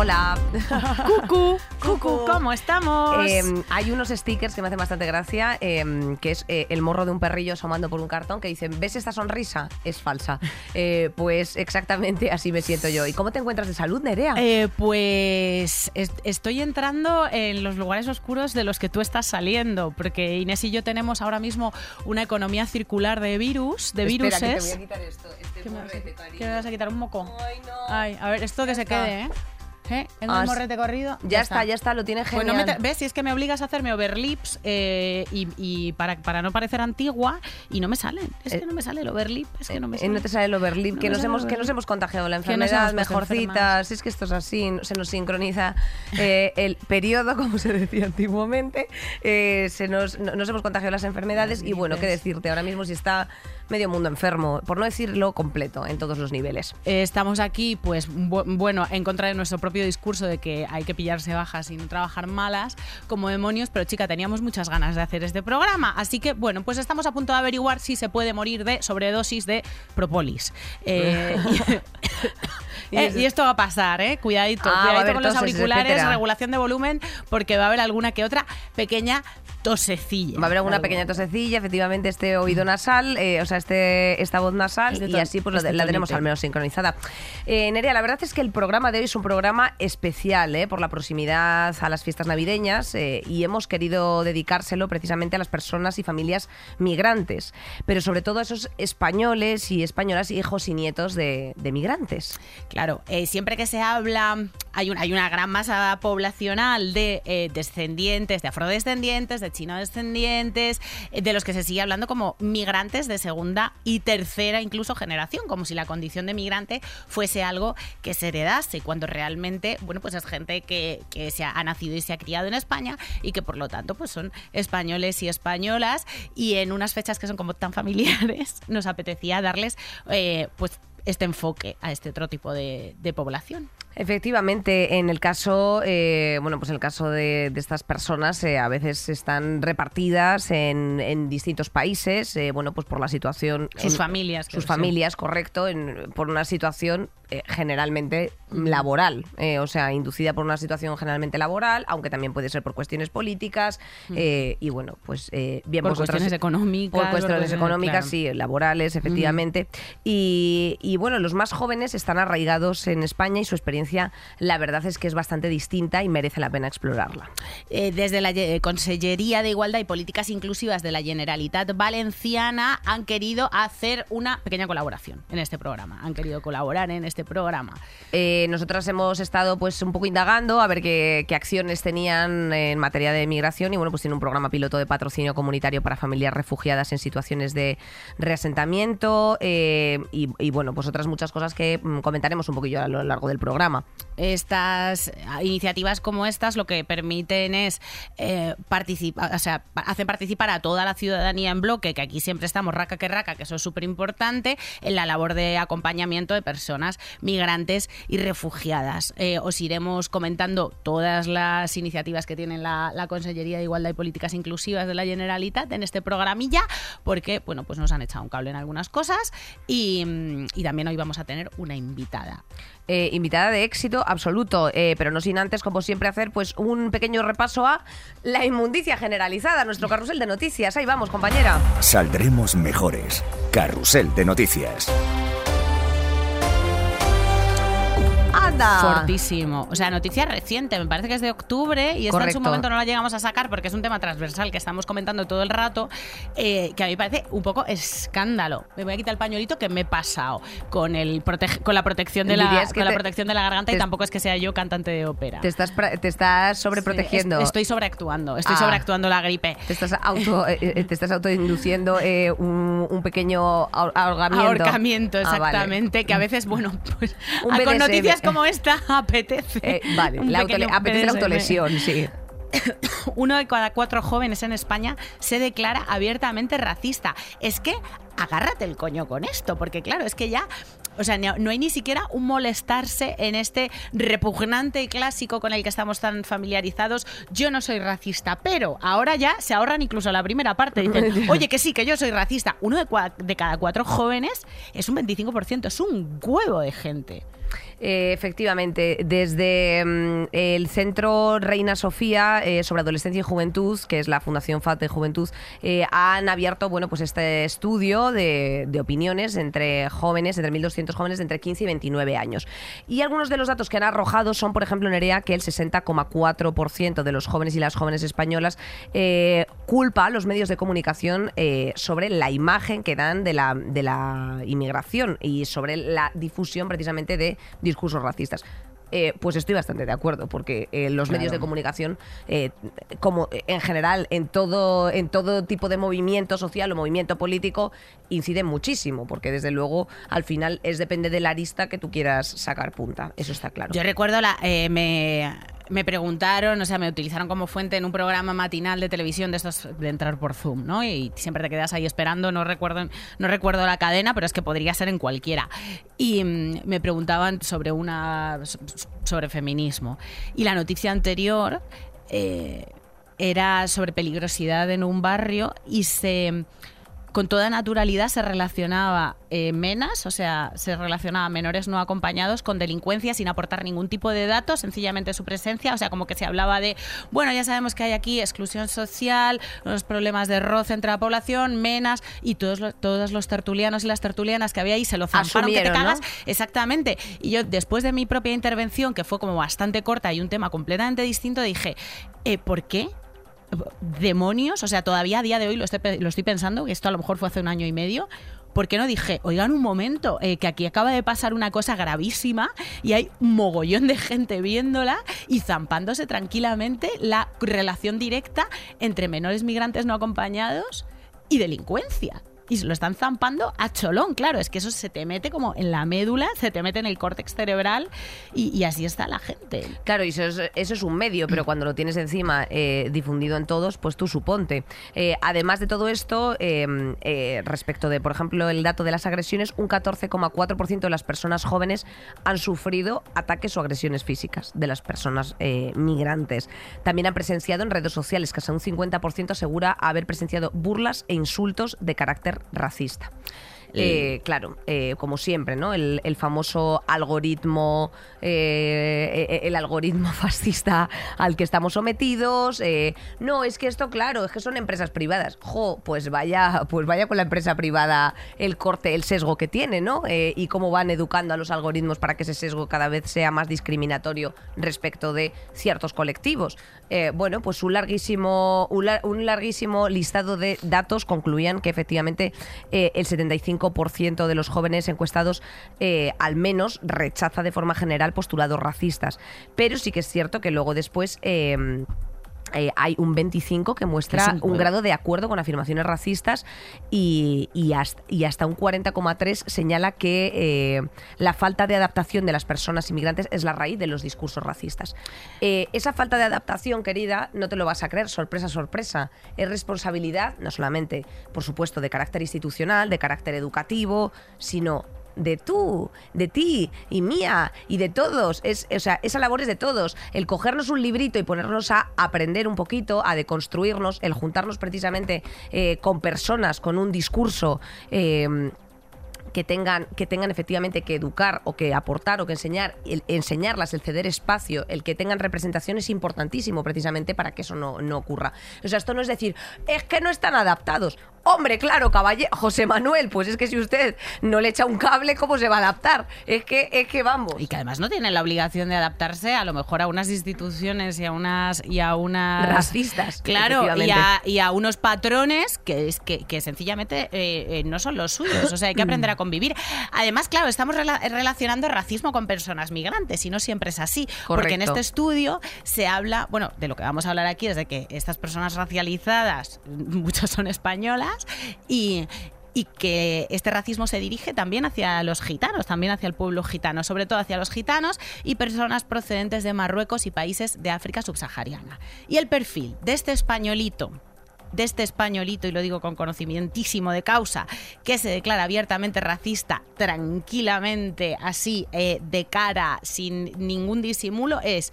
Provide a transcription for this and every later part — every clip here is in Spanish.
Hola. Cucu, Cucu, ¿cómo estamos? Eh, hay unos stickers que me hacen bastante gracia, eh, que es eh, el morro de un perrillo asomando por un cartón que dicen, ¿ves esta sonrisa? Es falsa. Eh, pues exactamente así me siento yo. ¿Y cómo te encuentras de salud, Nerea? Eh, pues est- estoy entrando en los lugares oscuros de los que tú estás saliendo, porque Inés y yo tenemos ahora mismo una economía circular de virus, de Espera, que te voy viruses. a quitar esto. Este ¿Qué me, vas a, qué me vas a quitar un moco? Ay, no. Ay, a ver, esto que se quede, ¿eh? ¿Eh? ¿En Ah, el morrete corrido? Ya está, ya está, lo tiene Pues genial. no me te- ¿Ves? Si es que me obligas a hacerme overlips eh, y, y para, para no parecer antigua y no me salen. Es Eh, que no me sale el overlip, es que no me Eh, sale. no te sale el overlip, No que, nos hemos, que nos hemos contagiado la enfermedad, mejorcitas. Es que esto es así, se nos sincroniza eh, el periodo, como se decía antiguamente. eh, se nos, no- nos hemos contagiado las enfermedades y bueno, qué decirte, ahora mismo si está medio mundo enfermo, por no decirlo completo, en todos los niveles. Eh, Estamos aquí, pues bu- bueno, en contra de nuestro propio discurso de que hay que pillarse bajas y no trabajar malas como demonios, pero chica, teníamos muchas ganas de hacer este programa, así que bueno, pues estamos a punto de averiguar si se puede morir de sobredosis de propolis. Eh, eh, y esto va a pasar, ¿eh? Cuidadito, Ah, cuidadito con los toses, auriculares, etcétera. regulación de volumen, porque va a haber alguna que otra pequeña tosecilla. Va a haber alguna pequeña tosecilla, efectivamente este oído nasal, eh, o sea, este, esta voz nasal Este y así pues este la tenemos al menos sincronizada. Eh, Nerea, la verdad es que el programa de hoy es un programa especial eh, por la proximidad a las fiestas navideñas eh, y hemos querido dedicárselo precisamente a las personas y familias migrantes, pero sobre todo a esos españoles y españolas, hijos y nietos de, de migrantes. Claro, eh, siempre que se habla, hay, un- hay una gran masa poblacional de eh, descendientes, de afrodescendientes, de chino descendientes, eh, de los que se sigue hablando como migrantes de segunda y tercera incluso generación, como si la condición de migrante fuese algo que se heredase, cuando realmente, bueno, pues es gente que, se ha, ha nacido y se ha criado en España y que por lo tanto pues son españoles y españolas y en unas fechas que son como tan familiares nos apetecía darles pues este enfoque a este otro tipo de, de población. Efectivamente, en el caso, eh, bueno, pues en el caso de, de estas personas, eh, a veces están repartidas en, en distintos países, eh, bueno, pues por la situación. Sus en- familias, Sus sí. familias, correcto, en- por una situación eh, generalmente laboral, eh, o sea, inducida por una situación generalmente laboral, aunque también puede ser por cuestiones políticas, eh, y bueno, pues bien Por vosotras- cuestiones económicas, Por cuestiones por- económicas, claro. sí, laborales, efectivamente. Y, y, bueno, los más jóvenes están arraigados en España y su experiencia, la verdad es que es bastante distinta y merece la pena explorarla. Desde la Consellería de Igualdad y Políticas Inclusivas de la Generalitat Valenciana han querido hacer una pequeña colaboración en este programa. Han querido colaborar en este programa. Eh, nosotras hemos estado pues un poco indagando a ver qué, qué acciones tenían en materia de migración y bueno, pues tiene un programa piloto de patrocinio comunitario para familias refugiadas en situaciones de reasentamiento eh, y, y, bueno, pues otras muchas cosas que mm, comentaremos un poquillo a lo largo del programa. Estas iniciativas como estas lo que permiten es eh, participar, o sea, hacen participar a toda la ciudadanía en bloque, que aquí siempre estamos raca que raca, que eso es súper importante, en la labor de acompañamiento de personas migrantes y refugiadas. Eh, os iremos comentando todas las iniciativas que tiene la, la Consellería de Igualdad y Políticas Inclusivas de la Generalitat en este programilla, porque bueno, pues nos han echado un cable en algunas cosas y, y también hoy vamos a tener una invitada. Eh, invitada de éxito absoluto, eh, pero no sin antes, como siempre, hacer pues un pequeño repaso a la inmundicia generalizada, nuestro carrusel de noticias. Ahí vamos, compañera. Saldremos mejores. Carrusel de noticias. ¡Anda! Fortísimo. O sea, noticia reciente, me parece que es de octubre y esta en su momento no la llegamos a sacar porque es un tema transversal que estamos comentando todo el rato, eh, que a mí me parece un poco escándalo. Me voy a quitar el pañuelito que me he pasado con, el con la protección de la, con la te- protección de la garganta y tampoco es que sea yo cantante de ópera. Te estás, te estás sobreprotegiendo. Sí, es- estoy sobreactuando, estoy Ah. sobreactuando la gripe. Te estás auto, eh, eh, te estás autoinduciendo eh, un, un pequeño ahor- ahorgamiento. Ahorcamiento, Ah, vale. exactamente, que a veces, bueno, pues con noticias como esta apetece. Eh, vale, la apetece la autolesión, sí. uno de cada cuatro jóvenes en España se declara abiertamente racista. Es que agárrate el coño con esto, porque claro, es que ya O sea, no hay ni siquiera un molestarse en este repugnante clásico con el que estamos tan familiarizados. Yo no soy racista, pero ahora ya se ahorran incluso la primera parte. Dicen, oye, que sí, que yo soy racista. Uno de, de cada cuatro jóvenes es un 25%, es un huevo de gente. Eh, efectivamente, desde mm, el Centro Reina Sofía eh, sobre Adolescencia y Juventud, que es la Fundación FAT de Juventud, eh, han abierto bueno, pues este estudio de, opiniones entre jóvenes, entre 1.200 jóvenes de entre 15 y 29 años. Y algunos de los datos que han arrojado son, por ejemplo, Nerea, que el 60,4% de los jóvenes y las jóvenes españolas culpa a los medios de comunicación sobre la imagen que dan de la, de la inmigración y sobre la difusión precisamente de discursos racistas. Eh, pues estoy bastante de acuerdo, porque eh, los medios de comunicación, eh, como en general en todo, en todo tipo de movimiento social o movimiento político, inciden muchísimo, porque desde luego al final es depende de la arista que tú quieras sacar punta. Eso está claro. Yo recuerdo la, me me preguntaron, o sea, me utilizaron como fuente en un programa matinal de televisión de estos de entrar por Zoom, ¿no? Y siempre te quedas ahí esperando, no recuerdo, no recuerdo la cadena, pero es que podría ser en cualquiera. Y mm, me preguntaban sobre una sobre feminismo. Y la noticia anterior eh, era sobre peligrosidad en un barrio y se con toda naturalidad se relacionaba eh, menas, o sea, se relacionaba menores no acompañados con delincuencia sin aportar ningún tipo de datos, sencillamente su presencia, o sea, como que se hablaba de, bueno, ya sabemos que hay aquí exclusión social, unos problemas de roce entre la población, menas, y todos los, todos los tertulianos y las tertulianas que había ahí se lo zamparon que te cagas. Exactamente. Y yo, después de mi propia intervención, que fue como bastante corta y un tema completamente distinto, dije, eh, ¿por qué? Demonios, o sea, todavía a día de hoy lo estoy, pensando, que esto a lo mejor fue hace un año y medio, ¿por qué no dije, oigan un momento, eh, que aquí acaba de pasar una cosa gravísima y hay un mogollón de gente viéndola y zampándose tranquilamente la relación directa entre menores migrantes no acompañados y delincuencia? Y lo están zampando a cholón, claro, es que eso se te mete como en la médula, se te mete en el córtex cerebral y, así está la gente. Claro, y eso es, un medio, pero cuando lo tienes encima eh, difundido en todos, pues tú suponte. Eh, además de todo esto, em, eh, respecto de, por ejemplo, el dato de las agresiones, un 14,4% de las personas jóvenes han sufrido ataques o agresiones físicas de las personas migrantes. También han presenciado en redes sociales, casi un 50% asegura haber presenciado burlas e insultos de carácter racista. Eh, claro, eh, como siempre, ¿no? El, famoso algoritmo, eh, el algoritmo fascista al que estamos sometidos. no, es que esto, claro, es que son empresas privadas. Jo, pues vaya, pues vaya con la empresa privada el corte, el sesgo que tiene, ¿no? y cómo van educando a los algoritmos para que ese sesgo cada vez sea más discriminatorio respecto de ciertos colectivos. bueno, pues un larguísimo, un, larguísimo listado de datos concluían que efectivamente el 75 5% de los jóvenes encuestados eh, al menos rechaza de forma general postulados racistas. Pero sí que es cierto que luego después... Eh, eh, hay un 25 que muestra un, grado de acuerdo con afirmaciones racistas y, hasta, un 40,3 señala que eh, la falta de adaptación de las personas inmigrantes es la raíz de los discursos racistas. Eh, esa falta de adaptación, querida, no te lo vas a creer, sorpresa, sorpresa. Es responsabilidad, no solamente, por supuesto, de carácter institucional, de carácter educativo, sino de tú, de ti y mía y de todos. Es, o sea, esa labor es de todos. El cogernos un librito y ponernos a aprender un poquito, a deconstruirnos, el juntarnos precisamente eh, con personas, con un discurso. Eh, que tengan, que tengan efectivamente que educar o que aportar o que enseñar, el, enseñarlas, el ceder espacio, el que tengan representación es importantísimo precisamente para que eso no, no ocurra. O sea, esto no es decir, es que no están adaptados. Hombre, claro, caballero, José Manuel, pues es que si usted no le echa un cable, ¿cómo se va a adaptar? Es que, es que vamos. Y que además no tienen la obligación de adaptarse a lo mejor a unas instituciones y a unas y a unas racistas. Claro, y a, unos patrones que es que, sencillamente eh, eh, no son los suyos. O sea, hay que aprender a convivir. Además, claro, estamos relacionando racismo con personas migrantes y no siempre es así. Porque en este estudio se habla, bueno, de lo que vamos a hablar aquí es de que estas personas racializadas, muchas son españolas, y, que este racismo se dirige también hacia los gitanos, también hacia el pueblo gitano, sobre todo hacia los gitanos y personas procedentes de Marruecos y países de África subsahariana. Y el perfil de este españolito de este españolito, y lo digo con conocimientísimo de causa, que se declara abiertamente racista, tranquilamente, así, eh, de cara, sin ningún disimulo, es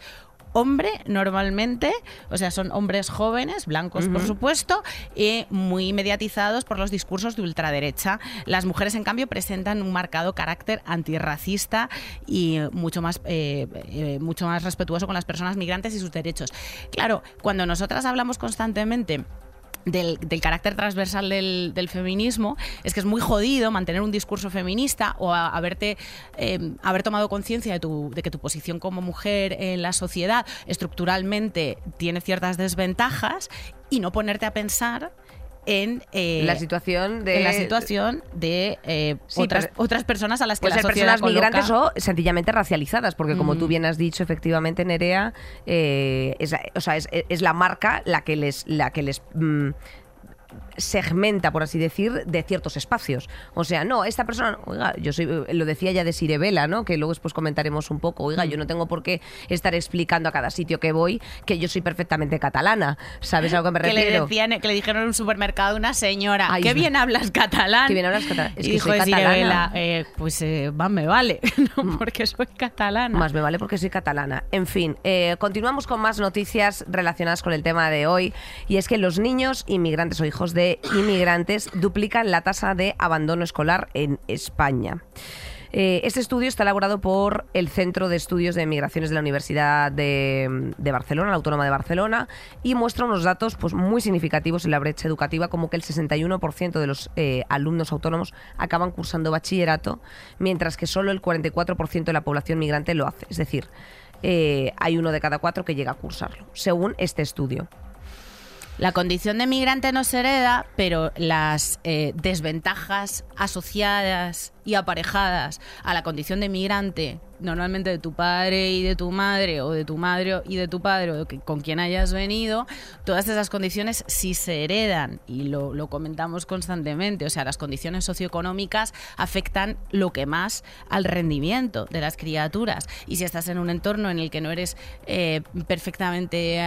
hombre normalmente, o sea, son hombres jóvenes, blancos por supuesto, y muy mediatizados por los discursos de ultraderecha. Las mujeres, en cambio, presentan un marcado carácter antirracista y mucho más, eh, eh, mucho más respetuoso con las personas migrantes y sus derechos. Claro, cuando nosotras hablamos constantemente del, carácter transversal del, feminismo es que es muy jodido mantener un discurso feminista o haberte em, haber tomado conciencia de, tu, de que tu posición como mujer en la sociedad estructuralmente tiene ciertas desventajas y no ponerte a pensar en eh, la situación de la situación de eh, otras, otras personas a las que la ser personas migrantes o sencillamente racializadas porque como tú bien has dicho efectivamente Nerea eh, es, o sea, es, es, la marca la que les la que les mm, segmenta, por así decir, de ciertos espacios. O sea, no, esta persona, oiga, yo soy, lo decía ya de Sirebela, ¿no? Que luego después comentaremos un poco, oiga, yo no tengo por qué estar explicando a cada sitio que voy que yo soy perfectamente catalana. ¿Sabes a lo que me refiero? Que le, decían, que le dijeron en un supermercado una señora, qué bien hablas catalán. Qué bien hablas catalán. Es y que dijo soy catalana. Eh, pues eh, más me vale, no porque soy catalana. Más me vale porque soy catalana. En fin, eh, continuamos con más noticias relacionadas con el tema de hoy y es que los niños inmigrantes o hijos de inmigrantes duplican la tasa de abandono escolar en España. Eh, este estudio está elaborado por el Centro de Estudios de Migraciones de la Universidad de, Barcelona, la Autónoma de Barcelona, y muestra unos datos pues, muy significativos en la brecha educativa, como que el 61% de los eh, alumnos autónomos acaban cursando bachillerato, mientras que solo el 44% de la población migrante lo hace. Es decir, eh, hay uno de cada cuatro que llega a cursarlo, según este estudio. La condición de migrante no se hereda, pero las eh, desventajas asociadas y aparejadas a la condición de migrante, normalmente de tu padre y de tu madre, o de tu madre y de tu padre, o con quien hayas venido, todas esas condiciones sí se heredan y lo, comentamos constantemente. O sea, las condiciones socioeconómicas afectan lo que más al rendimiento de las criaturas. Y si estás en un entorno en el que no eres eh, perfectamente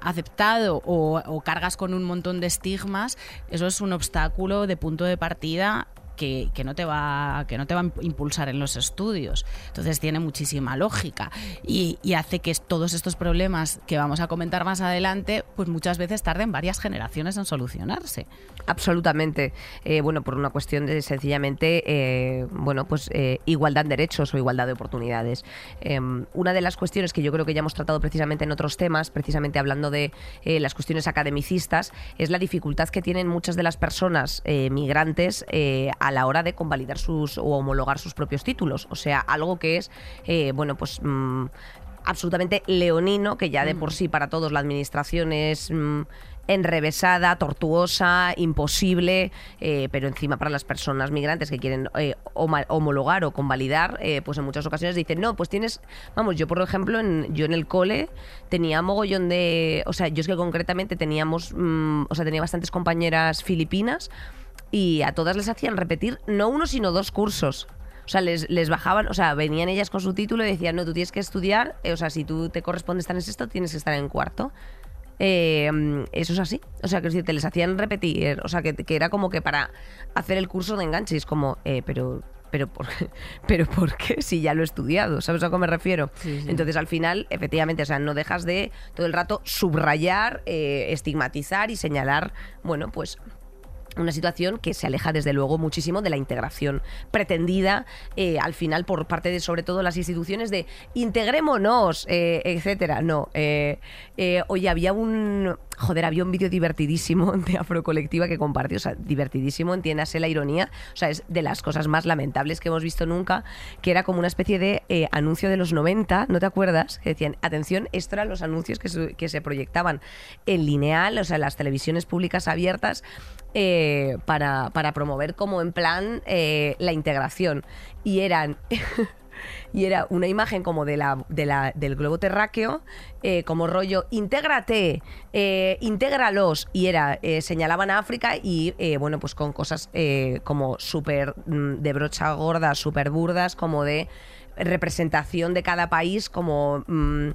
aceptado o, o cargas con un montón de estigmas, eso es un obstáculo de punto de partida que, no te va, que no te va a impulsar en los estudios. Entonces tiene muchísima lógica y, hace que todos estos problemas que vamos a comentar más adelante, pues muchas veces tarden varias generaciones en solucionarse. Absolutamente. Eh, bueno, por una cuestión de sencillamente, eh, bueno, pues eh, igualdad de derechos o igualdad de oportunidades. Em, una de las cuestiones que yo creo que ya hemos tratado precisamente en otros temas, precisamente hablando de las cuestiones academicistas, es la dificultad que tienen muchas de las personas migrantes a la hora de convalidar sus o homologar sus propios títulos. O sea, algo que es, eh, bueno, pues mm, absolutamente leonino, que ya de por mm. sí para todos la administración es... Mm, enrevesada, tortuosa, imposible, eh, pero encima para las personas migrantes que quieren eh, homologar o convalidar, pues en muchas ocasiones dicen, no, pues tienes, vamos, yo por ejemplo, en, yo en el cole tenía mogollón de, o sea, yo es que concretamente teníamos, o sea, tenía bastantes compañeras filipinas, y a todas les hacían repetir no uno, sino dos cursos. O sea, les, les, bajaban, o sea, venían ellas con su título y decían, no, tú tienes que estudiar, eh, o sea, si tú te corresponde estar en sexto, tienes que estar en cuarto. Eh, eso es así. O sea, que te les hacían repetir, o sea, que, que, era como que para hacer el curso de enganche, es como, eh, pero... Pero por, pero ¿por qué? Si ya lo he estudiado, ¿sabes a qué me refiero? Entonces, al final, efectivamente, o sea, no dejas de todo el rato subrayar, estigmatizar y señalar, bueno, pues una situación que se aleja desde luego muchísimo de la integración pretendida eh, al final por parte de sobre todo las instituciones de integrémonos, eh, etcétera. No, eh, oye, había un joder, había un vídeo divertidísimo de Afrocolectiva que compartió, o sea, divertidísimo, entiéndase la ironía, o sea, es de las cosas más lamentables que hemos visto nunca, que era como una especie de anuncio de los 90, ¿no te acuerdas? Que decían, atención, estos eran los anuncios que se, proyectaban en lineal, o sea, las televisiones públicas abiertas, eh, para, promover como en plan eh, la integración. Y eran... y era una imagen como de la, del globo terráqueo, eh, como rollo, intégrate, intégralos, y era, señalaban a África y, bueno, pues con cosas como súper mm, de brocha gorda, súper burdas, como de representación de cada país, como... Mm,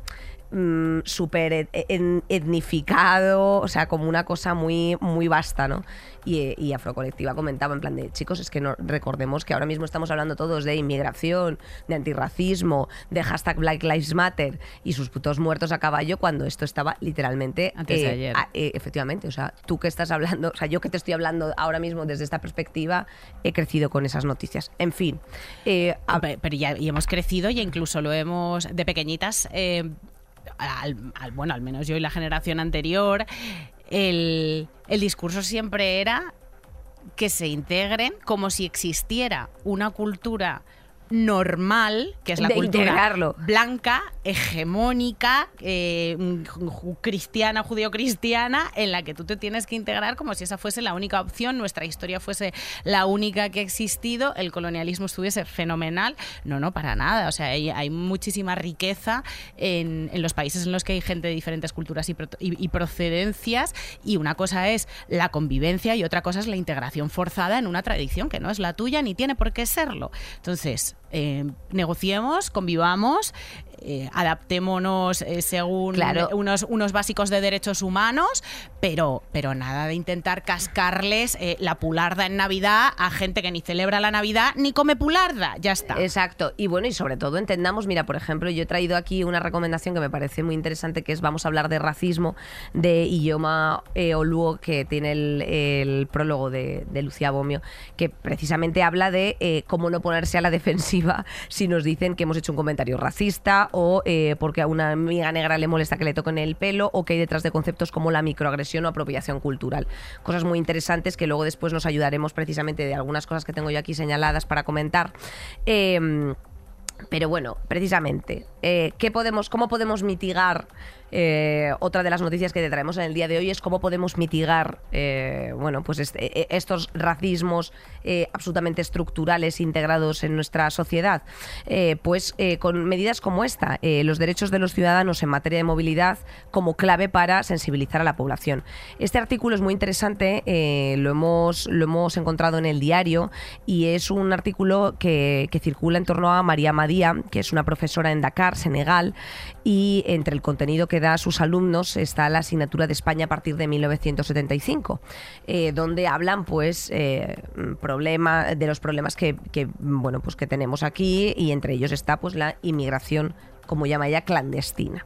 mm, súper en- etnificado, o sea, como una cosa muy, muy vasta, ¿no? Y, y Afrocolectiva comentaba en plan de, chicos, es que no, recordemos que ahora mismo estamos hablando todos de inmigración, de antirracismo, de hashtag Black Lives Matter y sus putos muertos a caballo cuando esto estaba literalmente... Antes de eh, ayer. a- eh, efectivamente, o sea, tú que estás hablando, o sea, yo que te estoy hablando ahora mismo desde esta perspectiva, he crecido con esas noticias. En fin, eh, a- Pero ya y hemos crecido y incluso lo hemos de pequeñitas. Al- bueno, al menos yo y la generación anterior, el, el discurso siempre era que se integren como si existiera una cultura normal, que es la De cultura integrarlo. blanca, hegemónica, eh, cristiana, judío-cristiana, en la que tú te tienes que integrar como si esa fuese la única opción, nuestra historia fuese la única que ha existido, el colonialismo estuviese fenomenal. No, no, para nada. O sea, hay, hay muchísima riqueza en, en los países en los que hay gente de diferentes culturas y, pro- y- y procedencias, y una cosa es la convivencia y otra cosa es la integración forzada en una tradición que no es la tuya ni tiene por qué serlo. Entonces, eh, negociemos, convivamos, eh, adaptémonos eh, según Claro. unos, unos básicos de derechos humanos, pero, pero nada de intentar cascarles eh, la pularda en Navidad a gente que ni celebra la Navidad ni come pularda. Ya está. Exacto. Y bueno, y sobre todo entendamos, mira, por ejemplo, yo he traído aquí una recomendación que me parece muy interesante, que es vamos a hablar de racismo de Iyoma eh, Oluo, que tiene el, el prólogo de, de Lucía Bomio, que precisamente habla de cómo no ponerse a la defensiva si nos dicen que hemos hecho un comentario racista o eh, porque a una amiga negra le molesta que le toquen el pelo o que hay detrás de conceptos como la microagresión o apropiación cultural. Cosas muy interesantes que luego después nos ayudaremos precisamente de algunas cosas que tengo yo aquí señaladas para comentar. Em, pero bueno, precisamente, eh, ¿qué podemos, ¿cómo podemos mitigar? Eh, otra de las noticias que te traemos en el día de hoy es cómo podemos mitigar eh, bueno, pues este- eh, estos racismos eh, absolutamente estructurales integrados en nuestra sociedad. Pues con medidas como esta, los derechos de los ciudadanos en materia de movilidad como clave para sensibilizar a la población. Este artículo es muy interesante, lo, hemos, lo hemos encontrado en el diario y es un artículo que, que circula en torno a María Madía, que es una profesora en Dakar, Senegal, y entre el contenido que da a sus alumnos está la asignatura de España a partir de 1975, eh, donde hablan pues eh, problema, de los problemas que, que, bueno, pues que tenemos aquí y entre ellos está pues la inmigración como llama ella, clandestina,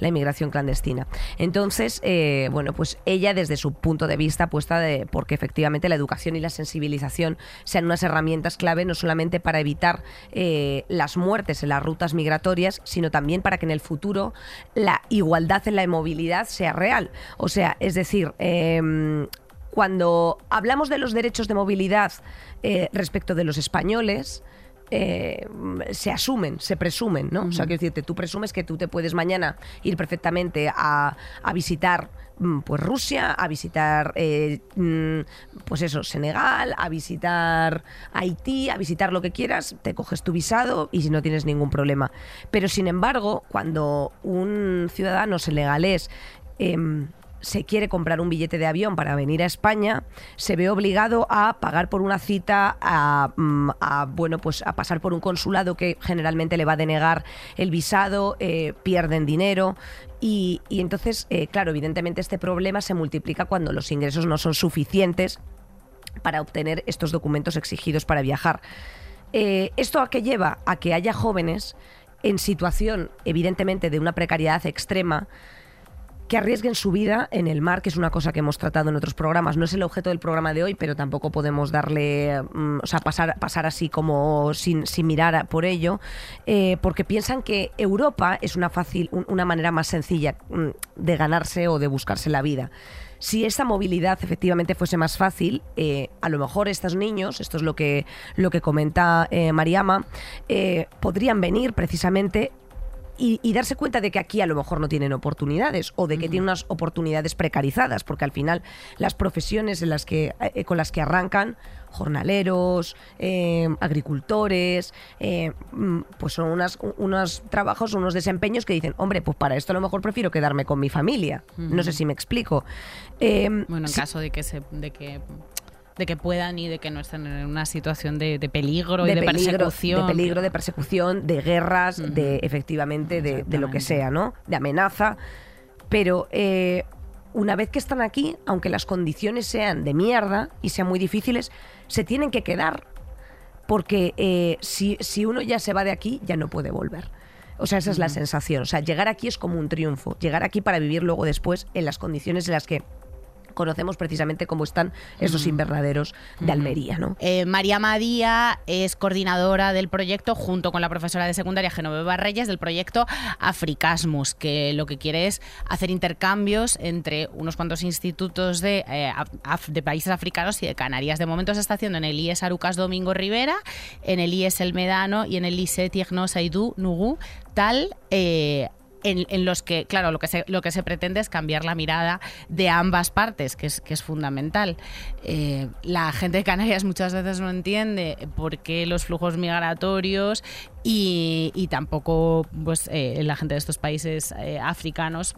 la inmigración clandestina. Entonces, eh, bueno, pues ella desde su punto de vista apuesta de porque efectivamente la educación y la sensibilización sean unas herramientas clave no solamente para evitar eh, las muertes en las rutas migratorias, sino también para que en el futuro la igualdad en la movilidad sea real. O sea, es decir, em, cuando hablamos de los derechos de movilidad eh, respecto de los españoles, eh, se asumen, se presumen, ¿no? O sea, quiero decirte, tú presumes que tú te puedes mañana ir perfectamente a, a visitar mm, pues Rusia, a visitar eh, mm, pues eso, Senegal, a visitar Haití, a visitar lo que quieras, te coges tu visado y si no tienes ningún problema. Pero sin embargo, cuando un ciudadano senegalés em, se quiere comprar un billete de avión para venir a España, se ve obligado a pagar por una cita, a, mm, bueno, pues a pasar por un consulado que generalmente le va a denegar el visado, eh, pierden dinero. Y, y entonces, eh, claro, evidentemente este problema se multiplica cuando los ingresos no son suficientes para obtener estos documentos exigidos para viajar. Eh, ¿Esto a qué lleva? A que haya jóvenes en situación, evidentemente, de una precariedad extrema, que arriesguen su vida en el mar, que es una cosa que hemos tratado en otros programas. No es el objeto del programa de hoy, pero tampoco podemos darle, mm, o sea, pasar, pasar así como sin, sin mirar por ello, eh, porque piensan que Europa es una fácil, un- una manera más sencilla mm, de ganarse o de buscarse la vida. Si esa movilidad efectivamente fuese más fácil, eh, a lo mejor estos niños, esto es lo que, lo que comenta eh, Mariama, podrían venir precisamente y, y darse cuenta de que aquí a lo mejor no tienen oportunidades o de que tienen unas oportunidades precarizadas, porque al final las profesiones en las que, eh, con las que arrancan, jornaleros, eh, agricultores, eh, mm, pues son unas, unos trabajos, unos desempeños que dicen, hombre, pues para esto a lo mejor prefiero quedarme con mi familia. No sé si me explico. Eh, Bueno, en caso de que se, de que de que puedan y de que no estén en una situación de, peligro de y de peligro, persecución. De peligro, de persecución, de guerras, de efectivamente, de, de, lo que sea, ¿no? De amenaza. Pero eh, una vez que están aquí, aunque las condiciones sean de mierda y sean muy difíciles, se tienen que quedar. Porque eh, si, si uno ya se va de aquí, ya no puede volver. O sea, esa es la sensación. O sea, llegar aquí es como un triunfo. Llegar aquí para vivir luego después en las condiciones en las que conocemos precisamente cómo están esos invernaderos de Almería. ¿no? Eh, María Madía es coordinadora del proyecto junto con la profesora de secundaria Genoveva Reyes del proyecto Africasmus, que lo que quiere es hacer intercambios entre unos cuantos institutos de, eh, de países africanos y de Canarias. De momento se está haciendo en el IES Arucas Domingo Rivera, en el IES El Medano y en el ISE Tiegno Saidú Nugu, tal eh, en, los que, claro, lo que, se, lo que se pretende es cambiar la mirada de ambas partes, que es, que es fundamental. Eh, la gente de Canarias muchas veces no entiende por qué los flujos migratorios y, tampoco pues eh, la gente de estos países eh, africanos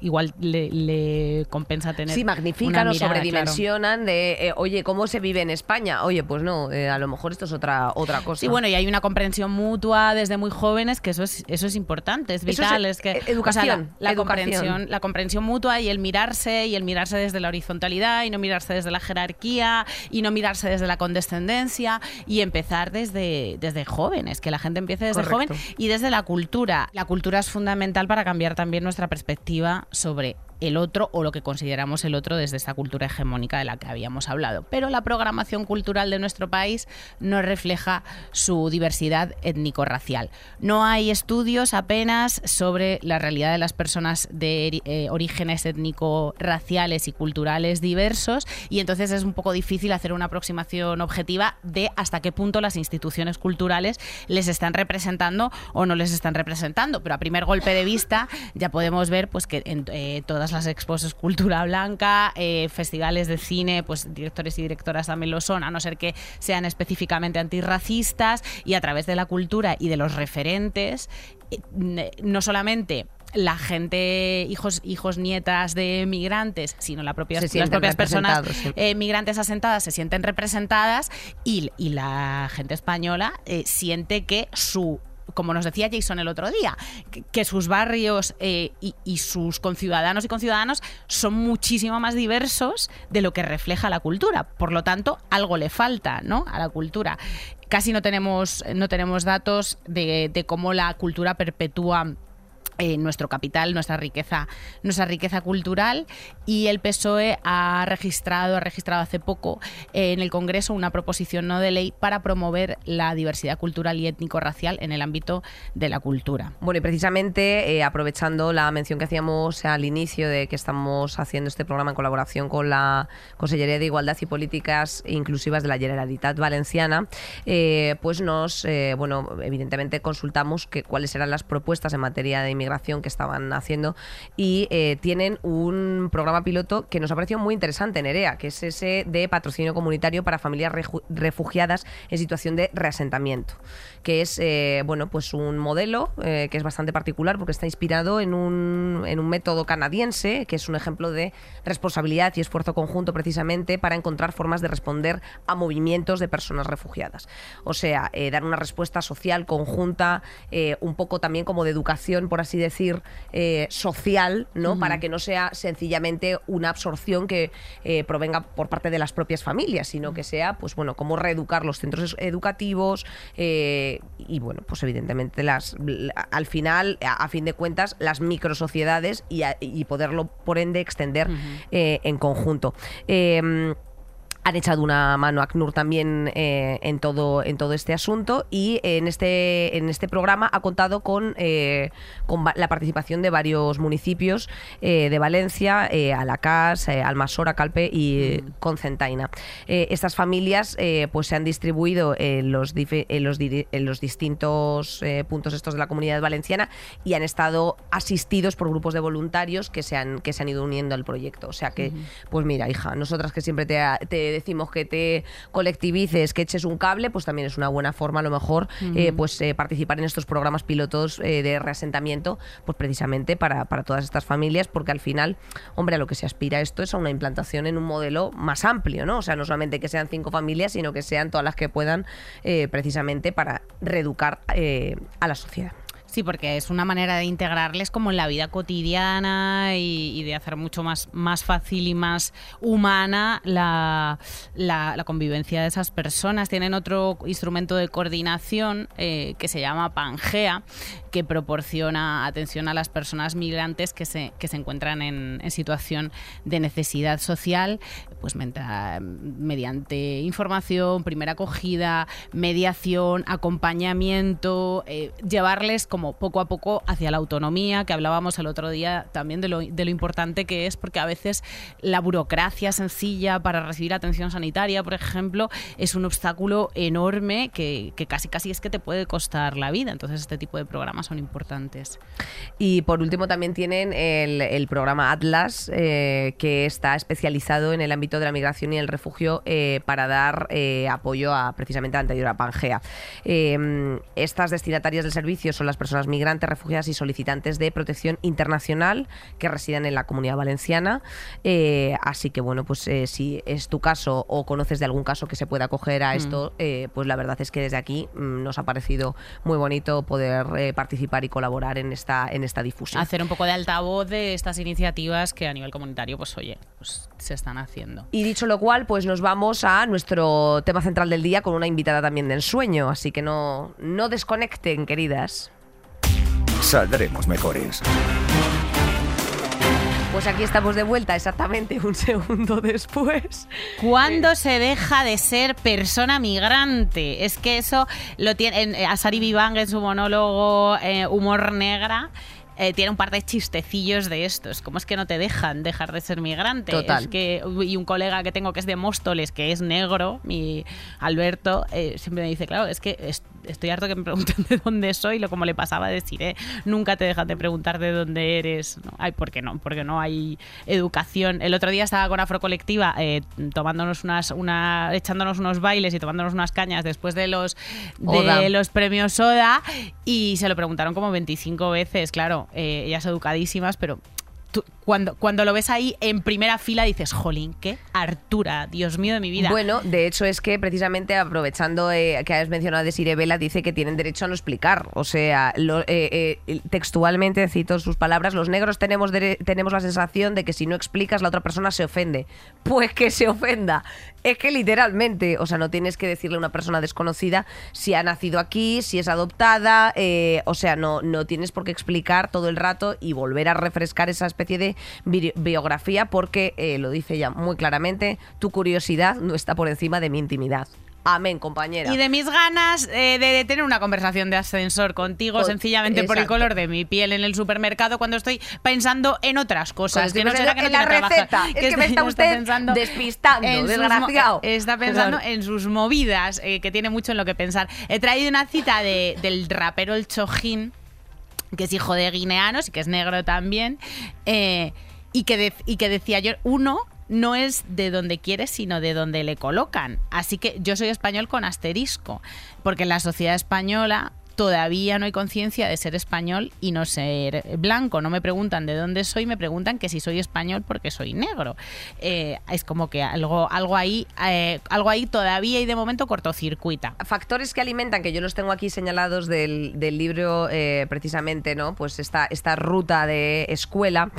igual le, compensa tener sí magnifican o sobredimensionan de oye cómo se vive en España oye pues no a lo mejor esto es otra otra cosa. sí bueno y hay una comprensión mutua desde muy jóvenes que eso es eso es importante es vital es, que educación la, comprensión la comprensión mutua y el mirarse y el mirarse desde la horizontalidad y no mirarse desde la jerarquía y no mirarse desde la condescendencia y empezar desde desde jóvenes que la gente empiece desde joven y desde la cultura. La cultura es fundamental para cambiar también nuestra perspectiva sobre el otro o lo que consideramos el otro desde esta cultura hegemónica de la que habíamos hablado. Pero la programación cultural de nuestro país no refleja su diversidad étnico-racial. No hay estudios apenas sobre la realidad de las personas de eh, orígenes étnico-raciales y culturales diversos y entonces es un poco difícil hacer una aproximación objetiva de hasta qué punto las instituciones culturales les están representando o no les están representando. Pero a primer golpe de vista ya podemos ver pues, que en eh, todas las expos cultura blanca, eh, festivales de cine, pues directores y directoras también lo son, a no ser que sean específicamente antirracistas y a través de la cultura y de los referentes, eh, no solamente la gente, hijos, hijos, nietas de migrantes, sino la propia, las propias personas eh, migrantes asentadas se sienten representadas y, la gente española siente que su como nos decía Jason el otro día, que, sus barrios eh, y, sus conciudadanos y conciudadanos son muchísimo más diversos de lo que refleja la cultura. Por lo tanto, algo le falta ¿no? a la cultura. Casi no tenemos, no tenemos datos de, de cómo la cultura perpetúa eh, nuestro capital, nuestra riqueza, nuestra riqueza cultural y el PSOE ha registrado, ha registrado hace poco eh, en el Congreso una proposición no de ley para promover la diversidad cultural y étnico-racial en el ámbito de la cultura. Bueno, y precisamente eh, aprovechando la mención que hacíamos al inicio de que estamos haciendo este programa en colaboración con la Consellería de Igualdad y Políticas Inclusivas de la Generalitat Valenciana, pues nos, bueno, evidentemente consultamos que, cuáles eran las propuestas en materia de inmigración que estaban haciendo y eh, tienen un programa piloto que nos ha parecido muy interesante, Nerea, que es ese de patrocinio comunitario para familias refugiadas en situación de reasentamiento, que es eh, bueno pues un modelo eh, que es bastante particular porque está inspirado en un, en un método canadiense, que es un ejemplo de responsabilidad y esfuerzo conjunto precisamente para encontrar formas de responder a movimientos de personas refugiadas. O sea, dar una respuesta social conjunta, un poco también como de educación, por así decir, eh, social, ¿no? Para que no sea sencillamente una absorción que eh, provenga por parte de las propias familias, sino que sea, pues bueno, cómo reeducar los centros educativos eh, y, bueno, pues evidentemente las al final, a, fin de cuentas, las microsociedades y, y poderlo, por ende, extender en conjunto. Han echado una mano a ACNUR también eh, en, todo, en todo este asunto y en este, en este programa ha contado con, eh, con la participación de varios municipios eh, de Valencia, Alacás, Almasora, Calpe y mm. Concentaina. estas familias pues se han distribuido en los, en los, en los distintos puntos estos de la comunidad valenciana y han estado asistidos por grupos de voluntarios que se han, que se han ido uniendo al proyecto. O sea que, pues mira, hija, nosotras que siempre te, te decimos que te colectivices, que eches un cable, pues también es una buena forma a lo mejor eh, pues eh, participar en estos programas pilotos eh, de reasentamiento, pues precisamente para, para todas estas familias, porque al final, hombre, a lo que se aspira esto es a una implantación en un modelo más amplio, ¿no? O sea, no solamente que sean cinco familias, sino que sean todas las que puedan precisamente para reeducar a la sociedad. Sí, porque es una manera de integrarles como en la vida cotidiana y, de hacer mucho más, más fácil y más humana la, la, convivencia de esas personas. Tienen otro instrumento de coordinación eh, que se llama Pangea, que proporciona atención a las personas migrantes que se, que se encuentran en, situación de necesidad social, pues mediante información, primera acogida, mediación, acompañamiento, eh, llevarles como poco a poco hacia la autonomía, que hablábamos el otro día también de lo, de lo importante que es, porque a veces la burocracia sencilla para recibir atención sanitaria, por ejemplo, es un obstáculo enorme que, que casi casi es que te puede costar la vida. Entonces este tipo de programas son importantes. Y por último también tienen el, programa Atlas, eh, que está especializado en el ámbito de la migración y el refugio eh, para dar eh, apoyo a precisamente a la anterior a Pangea. estas destinatarias del servicio son las personas migrantes, refugiadas y solicitantes de protección internacional que residen en la comunidad valenciana. así que bueno, pues si es tu caso o conoces de algún caso que se pueda acoger a mm. esto, pues la verdad es que desde aquí mm, nos ha parecido muy bonito poder participar participar y colaborar en esta, en esta difusión. Hacer un poco de altavoz de estas iniciativas que a nivel comunitario, pues oye, pues se están haciendo. Y dicho lo cual, pues nos vamos a nuestro tema central del día con una invitada también de ensueño, así que no, no desconecten, queridas. Saldremos mejores. Pues aquí estamos de vuelta exactamente un segundo después. ¿Cuándo se deja de ser persona migrante? Es que eso lo tiene Asari Vivang en su monólogo eh, Humor Negra eh, tiene un par de chistecillos de estos. ¿Cómo es que no te dejan dejar de ser migrante? Total. Es que, y un colega que tengo que es de Móstoles, que es negro, mi Alberto, eh, siempre me dice, claro, es que estoy harto que me pregunten de dónde soy, lo como le pasaba a decir, eh, nunca te dejan de preguntar de dónde eres. No, ay, ¿por qué no? Porque no hay educación. El otro día estaba con Afrocolectiva eh, tomándonos unas, una, echándonos unos bailes y tomándonos unas cañas después de los, de los premios Soda y se lo preguntaron como 25 veces, claro eh, ellas educadísimas, pero cuando, cuando lo ves ahí en primera fila dices, jolín, qué Artura, Dios mío de mi vida. Bueno, de hecho es que precisamente aprovechando eh, que has mencionado a Desiree dice que tienen derecho a no explicar. O sea, eh, eh, textualmente cito sus palabras, los negros tenemos, tenemos la sensación de que si no explicas la otra persona se ofende. Pues que se ofenda. Es que literalmente, o sea, no tienes que decirle a una persona desconocida si ha nacido aquí, si es adoptada, o sea, no, no tienes por qué explicar todo el rato y volver a refrescar esa especie de biografía porque, eh, lo dice ella muy claramente, tu curiosidad no está por encima de mi intimidad. Amén, compañera. Y de mis ganas eh, de tener una conversación de ascensor contigo, sencillamente por el color de mi piel en el supermercado, cuando estoy pensando en otras cosas. que no será que no la receta. es que, me está usted despistando, desgraciado. está pensando en sus movidas, eh, que tiene mucho en lo que pensar. He traído una cita del rapero El Chojín que es hijo de guineanos y que es negro también, eh, y, que y que decía yo, uno no es de donde quiere, sino de donde le colocan. Así que yo soy español con asterisco, porque en la sociedad española todavía no hay conciencia de ser español y no ser blanco. No me preguntan de dónde soy, me preguntan que si soy español porque soy negro. Eh, es como que algo, algo, ahí, eh, algo ahí todavía y de momento cortocircuita. Factores que alimentan, que yo los tengo aquí señalados del, libro eh, precisamente, ¿no? Pues esta, esta ruta de escuela.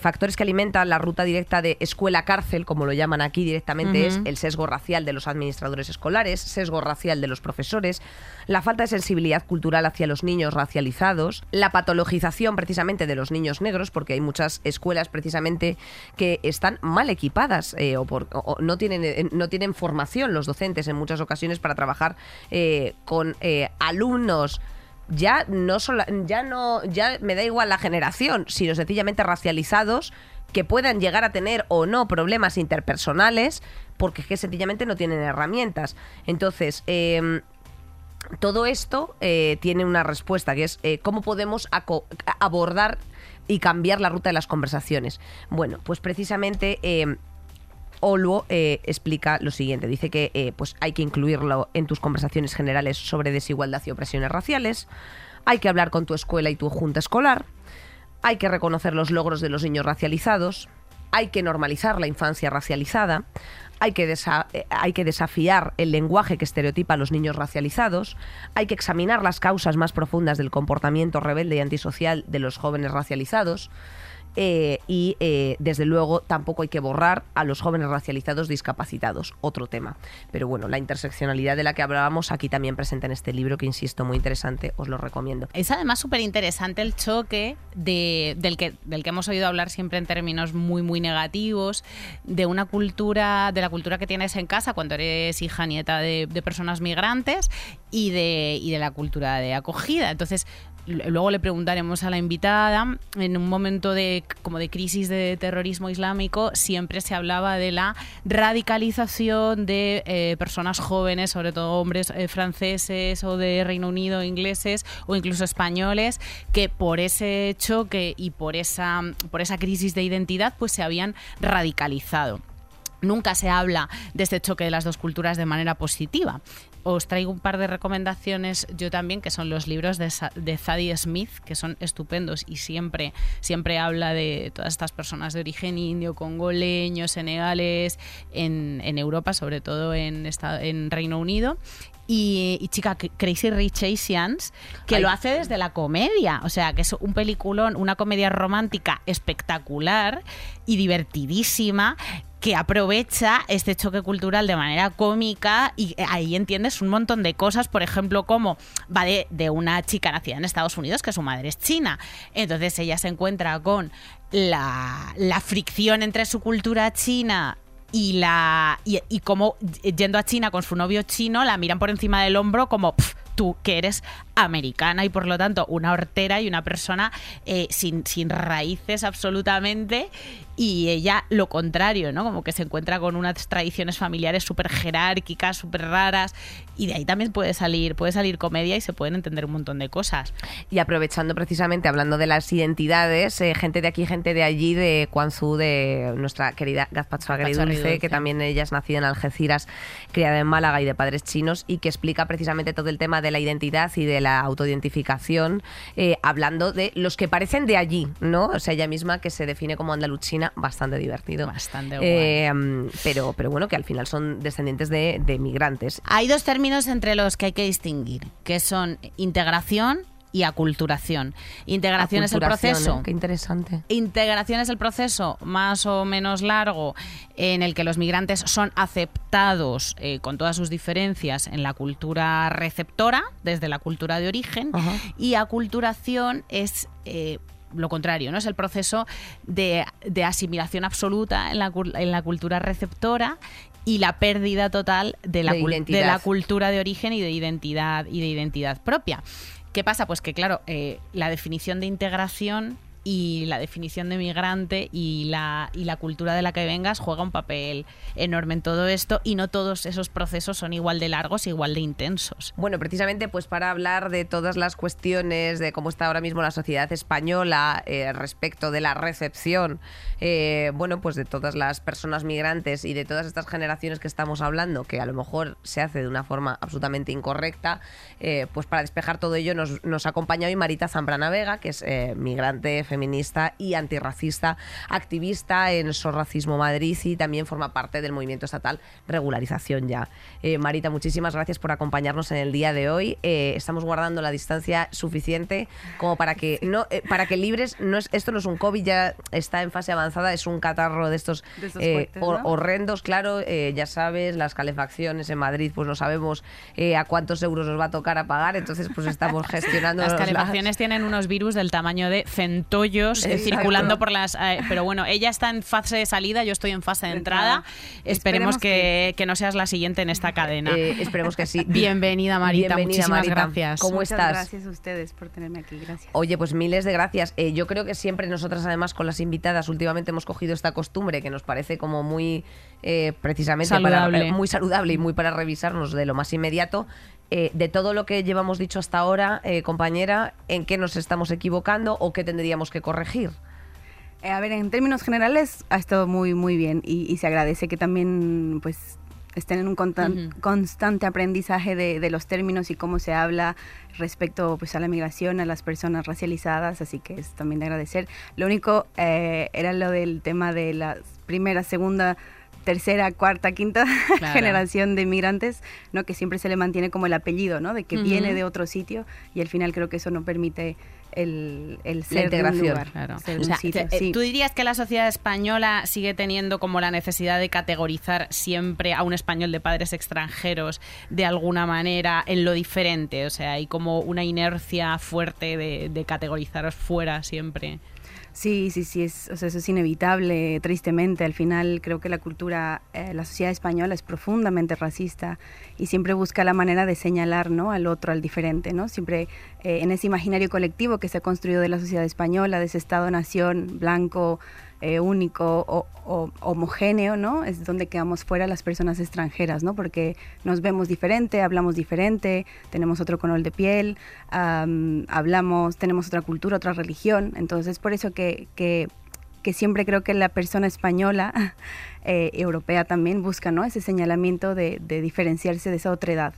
factores que alimentan la ruta directa de escuela-cárcel, como lo llaman aquí directamente, es el sesgo racial de los administradores escolares, sesgo racial de los profesores, la falta de sensibilidad cultural hacia los niños racializados, la patologización precisamente de los niños negros, porque hay muchas escuelas precisamente que están mal equipadas eh, o, no, tienen, eh, no tienen formación los docentes en muchas ocasiones para trabajar eh, con alumnos ya no ya no ya me da igual la generación, sino sencillamente racializados que puedan llegar a tener o no problemas interpersonales porque es que sencillamente no tienen herramientas. Entonces, em, todo esto eh, tiene una respuesta, que es eh, cómo podemos abordar y cambiar la ruta de las conversaciones. Bueno, pues precisamente... Eh, Olwo explica lo siguiente. Dice que eh, pues hay que incluirlo en tus conversaciones generales sobre desigualdad y opresiones raciales. Hay que hablar con tu escuela y tu junta escolar. Hay que reconocer los logros de los niños racializados. Hay que normalizar la infancia racializada. Hay que, desa- eh, hay que desafiar el lenguaje que estereotipa a los niños racializados. Hay que examinar las causas más profundas del comportamiento rebelde y antisocial de los jóvenes racializados. Eh, y eh, desde luego tampoco hay que borrar a los jóvenes racializados discapacitados, otro tema. Pero bueno, la interseccionalidad de la que hablábamos aquí también presente en este libro, que insisto, muy interesante, os lo recomiendo. Es además súper interesante el choque de, del, que, del que hemos oído hablar siempre en términos muy, muy negativos, de una cultura, de la cultura que tienes en casa cuando eres hija nieta de, de personas migrantes y de, y de la cultura de acogida. Entonces, luego le preguntaremos a la invitada, en un momento de como de crisis de terrorismo islámico, siempre se hablaba de la radicalización de eh, personas jóvenes, sobre todo hombres eh, franceses o de Reino Unido, ingleses o incluso españoles, que por ese choque y por esa, por esa crisis de identidad, pues se habían radicalizado. Nunca se habla de este choque de las dos culturas de manera positiva. Os traigo un par de recomendaciones yo también, que son los libros de, de Zadie Smith, que son estupendos y siempre, siempre habla de todas estas personas de origen indio, congoleño, senegales, en, en Europa, sobre todo en, esta- en Reino Unido. Y, y chica, Crazy Rich Asians, que Ay. lo hace desde la comedia. O sea, que es un peliculón, una comedia romántica espectacular y divertidísima que aprovecha este choque cultural de manera cómica y ahí entiendes un montón de cosas, por ejemplo, como va de, una chica nacida en Estados Unidos que su madre es china. Entonces ella se encuentra con la, la fricción entre su cultura china y la y, como yendo a China con su novio chino la miran por encima del hombro como "Pf, tú que eres americana y por lo tanto una hortera y una persona eh, sin, sin raíces absolutamente y ella lo contrario, ¿no? Como que se encuentra con unas tradiciones familiares súper jerárquicas, súper raras y de ahí también puede salir, puede salir comedia y se pueden entender un montón de cosas. Y aprovechando precisamente, hablando de las identidades, eh, gente de aquí, gente de allí, de Guangzú, de nuestra querida Gazpacho Agridulce. que también ella es nacida en Algeciras, criada en Málaga y de padres chinos, y que explica precisamente todo el tema de la identidad y de la autoidentificación, eh, hablando de los que parecen de allí, ¿no? O sea, ella misma que se define como andaluchina, bastante divertido. Bastante Eh, pero, pero bueno, que al final son descendientes de, de migrantes. Hay dos términos entre los que hay que distinguir, que son integración y aculturación. Integración es el proceso ¿eh? Qué interesante. Integración es el proceso más o menos largo en el que los migrantes son aceptados eh, con todas sus diferencias en la cultura receptora, desde la cultura de origen, Ajá. y aculturación es... eh, lo contrario, ¿no? Es el proceso de, de asimilación absoluta en la, en la cultura receptora y la pérdida total de la, de la cultura de origen y de identidad y de identidad propia. ¿Qué pasa? Pues que, claro, eh, la definición de integración y la definición de migrante y la, y la cultura de la que vengas juega un papel enorme en todo esto y no todos esos procesos son igual de largos, igual de intensos. Bueno, precisamente pues para hablar de todas las cuestiones de cómo está ahora mismo la sociedad española eh, respecto de la recepción, eh, bueno, pues de todas las personas migrantes y de todas estas generaciones que estamos hablando, que a lo mejor se hace de una forma absolutamente incorrecta, eh, pues para despejar todo ello nos, nos acompaña hoy Marita Zambrana Vega, que es migrante, feminista y antirracista, activista en SOS Racismo Madrid y también forma parte del movimiento estatal Regularización Ya. Eh, Marita, muchísimas gracias por acompañarnos en el día de hoy. Eh, estamos guardando la distancia suficiente como para que no eh, para que libres no es esto no es un covid ya está en fase avanzada es un catarro de estos, De estos eh, fuertes, hor- ¿no? horrendos claro eh, ya sabes las calefacciones en Madrid pues no sabemos eh, a cuántos euros nos va a tocar a pagar entonces pues estamos gestionando Las calefacciones tienen unos virus del tamaño de centollos eh, Exacto. circulando por las... eh, pero bueno, ella está en fase de salida, yo estoy en fase de entrada. Esperemos, Esperemos que, que no seas la siguiente en esta cadena. Eh, esperemos que sí. Bienvenida, Marita. Bienvenida, Muchísimas Marita. gracias. ¿Cómo Muchas estás? gracias a ustedes por tenerme aquí. Gracias. Oye, pues miles de gracias. Eh, yo creo que siempre nosotras, además, con las invitadas, últimamente hemos cogido esta costumbre que nos parece como muy, eh, precisamente, Saludable. Para, eh, muy saludable y muy para revisarnos de lo más inmediato. Eh, de todo lo que llevamos dicho hasta ahora, eh, compañera, ¿en qué nos estamos equivocando o qué tendríamos que corregir? Eh, a ver, en términos generales ha estado muy, muy bien y, y se agradece que también, pues, estén en un constan- Ujú. constante aprendizaje de, de los términos y cómo se habla respecto pues, a la migración, a las personas racializadas, así que es también de agradecer. Lo único eh, era lo del tema de la primera, segunda, tercera, cuarta, quinta Claro. generación de inmigrantes, ¿no? que siempre se le mantiene como el apellido, ¿no? de que viene de otro sitio y al final creo que eso no permite el, el ser de un integración, lugar, Claro. ser de un sitio, sí. ¿Tú dirías que la sociedad española sigue teniendo como la necesidad de categorizar siempre a un español de padres extranjeros de alguna manera en lo diferente? O sea, hay como una inercia fuerte de, de categorizaros fuera siempre. Sí, sí, sí, es, o sea, eso es inevitable, tristemente. Al final creo que la cultura, eh, la sociedad española es profundamente racista y siempre busca la manera de señalar ¿no? al otro, al diferente, ¿no? Siempre eh, en ese imaginario colectivo que se ha construido de la sociedad española, de ese Estado-nación blanco, eh, único o, homogéneo, ¿no? Es donde quedamos fuera las personas extranjeras, ¿no? Porque nos vemos diferente, hablamos diferente, tenemos otro color de piel, am, hablamos, tenemos otra cultura, otra religión. Entonces, es por eso que, que siempre creo que la persona española, eh, europea también, busca, ¿no? Ese señalamiento de, de diferenciarse de esa otra edad.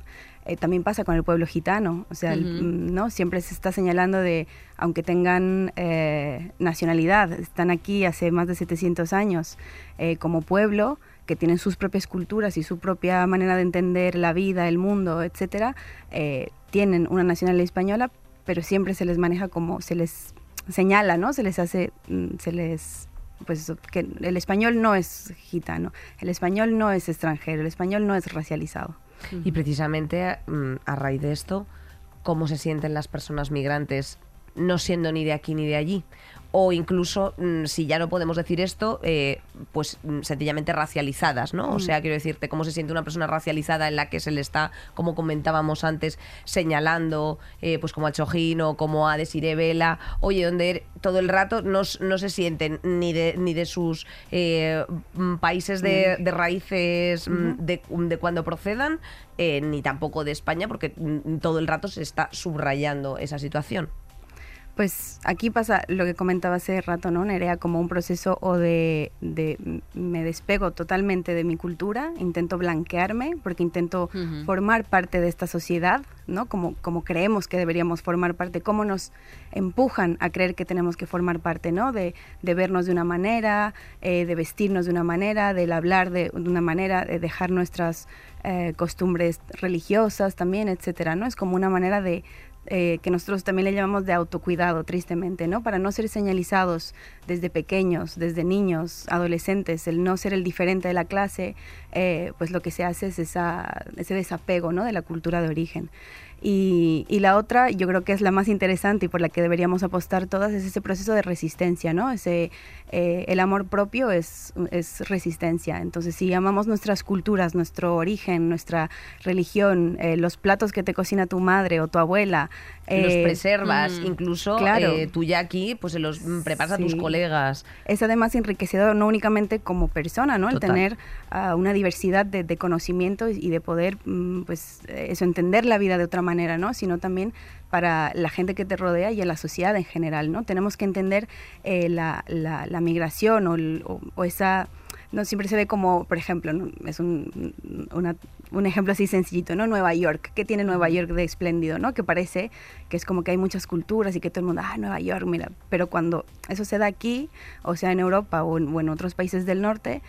Eh, también pasa con el pueblo gitano, o sea, mm, ¿no? Siempre se está señalando de, aunque tengan eh, nacionalidad, están aquí hace más de 700 años eh, como pueblo, que tienen sus propias culturas y su propia manera de entender la vida, el mundo, etcétera, tienen una nacionalidad española, pero siempre se les maneja como se les señala, ¿no? Se les hace, mm, se les pues que el español no es gitano, el español no es extranjero, el español no es racializado. Y precisamente mm, a raíz de esto, ¿cómo se sienten las personas migrantes no siendo ni de aquí ni de allí? O incluso, mm, si ya no podemos decir esto, eh, pues mm, sencillamente racializadas, ¿no? O sea, quiero decirte, ¿cómo se siente una persona racializada en la que se le está, como comentábamos antes, señalando, eh, pues como a Chojín o como a Desiree Vela, oye, donde todo el rato no, no se sienten ni de, ni de sus eh, mm, países de, de raíces mm, de, de cuando procedan, eh, ni tampoco de España, porque mm, todo el rato se está subrayando esa situación. Pues aquí pasa lo que comentaba hace rato, ¿no, Nerea? Como un proceso o de, de me despego totalmente de mi cultura, intento blanquearme porque intento formar parte de esta sociedad, ¿no? Como, como creemos que deberíamos formar parte, cómo nos empujan a creer que tenemos que formar parte, ¿no? De, de vernos de una manera, eh, de vestirnos de una manera, del hablar de, de una manera, de dejar nuestras eh, costumbres religiosas también, etcétera, ¿no? Es como una manera de, eh, que nosotros también le llamamos de autocuidado, tristemente, ¿no? Para no ser señalizados desde pequeños, desde niños, adolescentes, el no ser el diferente de la clase, eh, pues lo que se hace es ese desapego, ¿no? De la cultura de origen. Y, y la otra, yo creo que es la más interesante y por la que deberíamos apostar todas, es ese proceso de resistencia, ¿no? Ese, eh, el amor propio es, es resistencia. Entonces, si amamos nuestras culturas, nuestro origen, nuestra religión, eh, los platos que te cocina tu madre o tu abuela, los eh, preservas, mm, incluso claro. eh, tú ya aquí, pues se los preparas a tus Sí. colegas. es además enriquecedor no únicamente como persona, ¿no? El Total. tener ah, una diversidad de, de conocimientos y de poder, mm, pues, eso, entender la vida de otra manera, ¿no? Sino también para la gente que te rodea y a la sociedad en general, ¿no? Tenemos que entender eh, la, la- la migración o, el- o- o esa... No siempre se ve como, por ejemplo, ¿no? es un, una- un ejemplo así sencillito, ¿no? Nueva York. ¿Qué tiene Nueva York de espléndido, no? Que parece que es como que hay muchas culturas y que todo el mundo, ah, Nueva York, mira. Pero cuando eso se da aquí, o sea, en Europa o en, o en otros países del norte,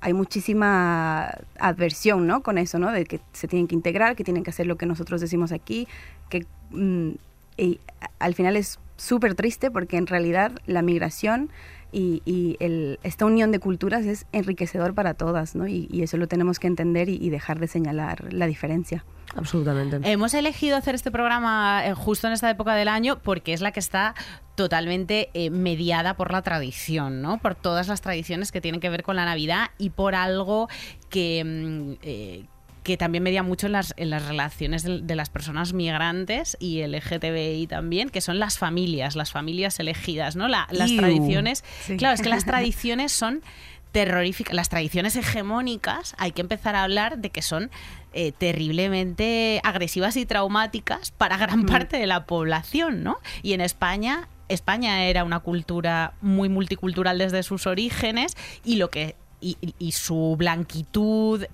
hay muchísima adversión, ¿no? Con eso, ¿no? De que se tienen que integrar, que tienen que hacer lo que nosotros decimos aquí, que mm, y al final es súper triste porque en realidad la migración y, y el- esta unión de culturas es enriquecedor para todas, ¿no? Y, y eso lo tenemos que entender y, y dejar de señalar la diferencia. Absolutamente. Hemos elegido hacer este programa eh, justo en esta época del año porque es la que está totalmente eh, mediada por la tradición, ¿no? Por todas las tradiciones que tienen que ver con la Navidad y por algo que... mm, eh, que también media mucho en las, en las relaciones de, de las personas migrantes y el LGTBI también, que son las familias, las familias elegidas, ¿no? La- las Iu. tradiciones. Sí. Claro, es que las tradiciones son terroríficas. Las tradiciones hegemónicas hay que empezar a hablar de que son eh, terriblemente agresivas y traumáticas para gran parte de la población, ¿no? Y en España España era una cultura muy multicultural desde sus orígenes y lo que y, su blanquitud